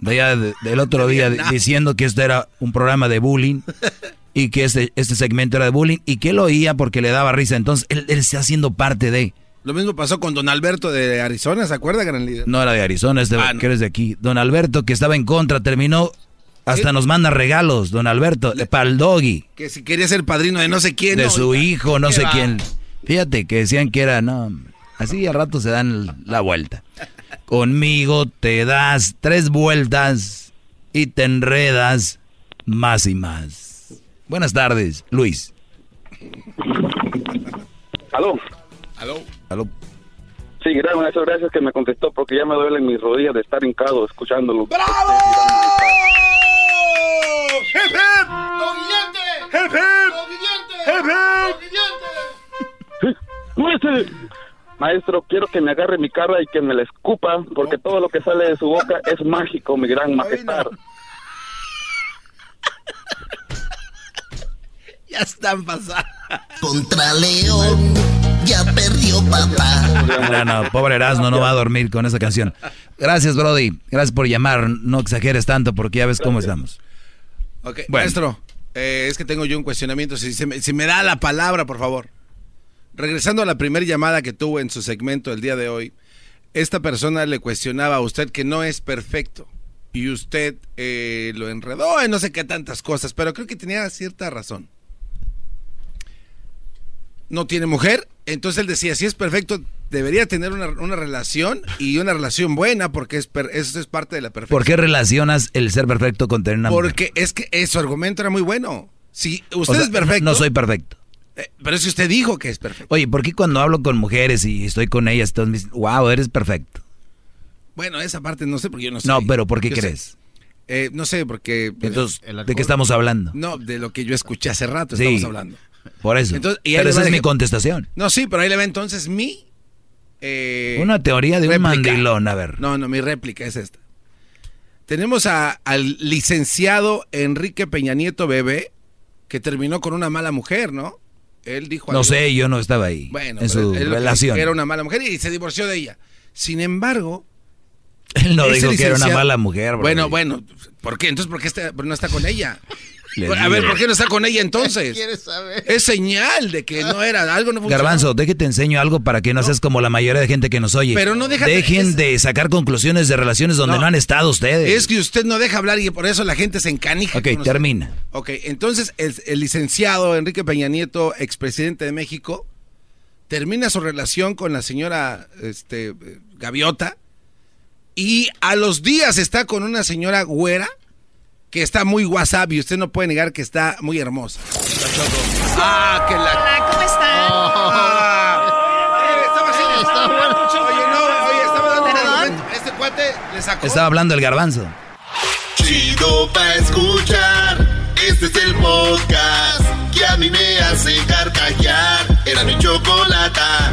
de allá de- del otro día, diciendo que esto era un programa de bullying [laughs] y que este, este segmento era de bullying y que él oía porque le daba risa. Entonces, él, él está haciendo parte de... Lo mismo pasó con Don Alberto de Arizona, ¿se acuerda, gran líder? No era de Arizona, es de, Ah, no. que eres de aquí. Don Alberto, que estaba en contra, terminó... Hasta nos manda regalos, don Alberto, para el doggy. Que si quería ser padrino de no sé quién. de no, su hijo, no ¿qué sé va? quién. Fíjate que decían que era, no, así a rato se dan la vuelta. Conmigo te das tres vueltas y te enredas más y más. Buenas tardes, Luis. ¿Aló? ¿Aló? ¿Aló? Sí, gracias, maestro, gracias que me contestó porque ya me duelen mis rodillas de estar hincado escuchándolo. ¡Hip, hip! Maestro, maestro, quiero que me agarre mi cara y que me la escupa porque todo lo que sale de su boca es mágico, mi gran majestad. [laughs] ya están pasadas. Contra León, ya perdió papá. No, no, pobre Erasmo no va a dormir con esa canción. Gracias, Brody. Gracias por llamar. No exageres tanto porque ya ves cómo estamos. Ok, Bueno. maestro, eh, es que tengo yo un cuestionamiento. Si, se me, si me da la palabra, por favor. Regresando a la primera llamada que tuvo en su segmento el día de hoy, esta persona le cuestionaba a usted que no es perfecto. Y usted eh, lo enredó en no sé qué tantas cosas, pero creo que tenía cierta razón. No tiene mujer, entonces él decía, si es perfecto, debería tener una, una relación y una relación buena porque es per- eso es parte de la perfección. ¿Por qué relacionas el ser perfecto con tener una mujer? Porque es que eh, su argumento era muy bueno. Si usted O sea, es perfecto. No soy perfecto. Eh, pero es que usted dijo que es perfecto. Oye, ¿por qué cuando hablo con mujeres y estoy con ellas, todos me dicen, wow, eres perfecto? Bueno, esa parte no sé porque yo no sé. No, pero ¿por qué Yo crees? Eh, no sé, porque. Entonces, ¿de qué estamos hablando? No, de lo que yo escuché hace rato Sí. estamos hablando. Por eso. Entonces, y pero esa es mi contestación. No, sí, pero ahí le va entonces mi. eh, Una teoría de un mandilón, a ver. No, no, mi réplica es esta. Tenemos a- al licenciado Enrique Peña Nieto Bebé, que terminó con una mala mujer, ¿no? Él dijo No algo- sé, yo no estaba ahí. Bueno, en su él relación. era una mala mujer y se divorció de ella. Sin embargo, Él no dijo que era una mala mujer. bro. Bueno, bueno, ¿por qué? Entonces, ¿por qué está- no está con ella? A digo. ver, ¿por qué no está con ella entonces? [laughs] ¿Quieres saber? Es señal de que no era, algo no funcionó. Garbanzo, deje te enseño algo para que no, seas como la mayoría de gente que nos oye. Pero no deja- Dejen es- de sacar conclusiones de relaciones donde no, No. han estado ustedes. Es que usted no deja hablar y por eso la gente se encanija. Ok, termina. Ok, entonces el, el licenciado Enrique Peña Nieto, expresidente de México, termina su relación con la señora este, Gaviota y a los días está con una señora güera que está muy WhatsApp y usted no puede negar que está muy hermosa. Ah, que la... Hola, ¿cómo están? Oye, no, oye, estaba dando un ¿Perdón? argumento. Este cuate le sacó... Estaba hablando el garbanzo. Chido pa' escuchar. Este es el podcast que a mí me hace carcajear. Era mi chocolata.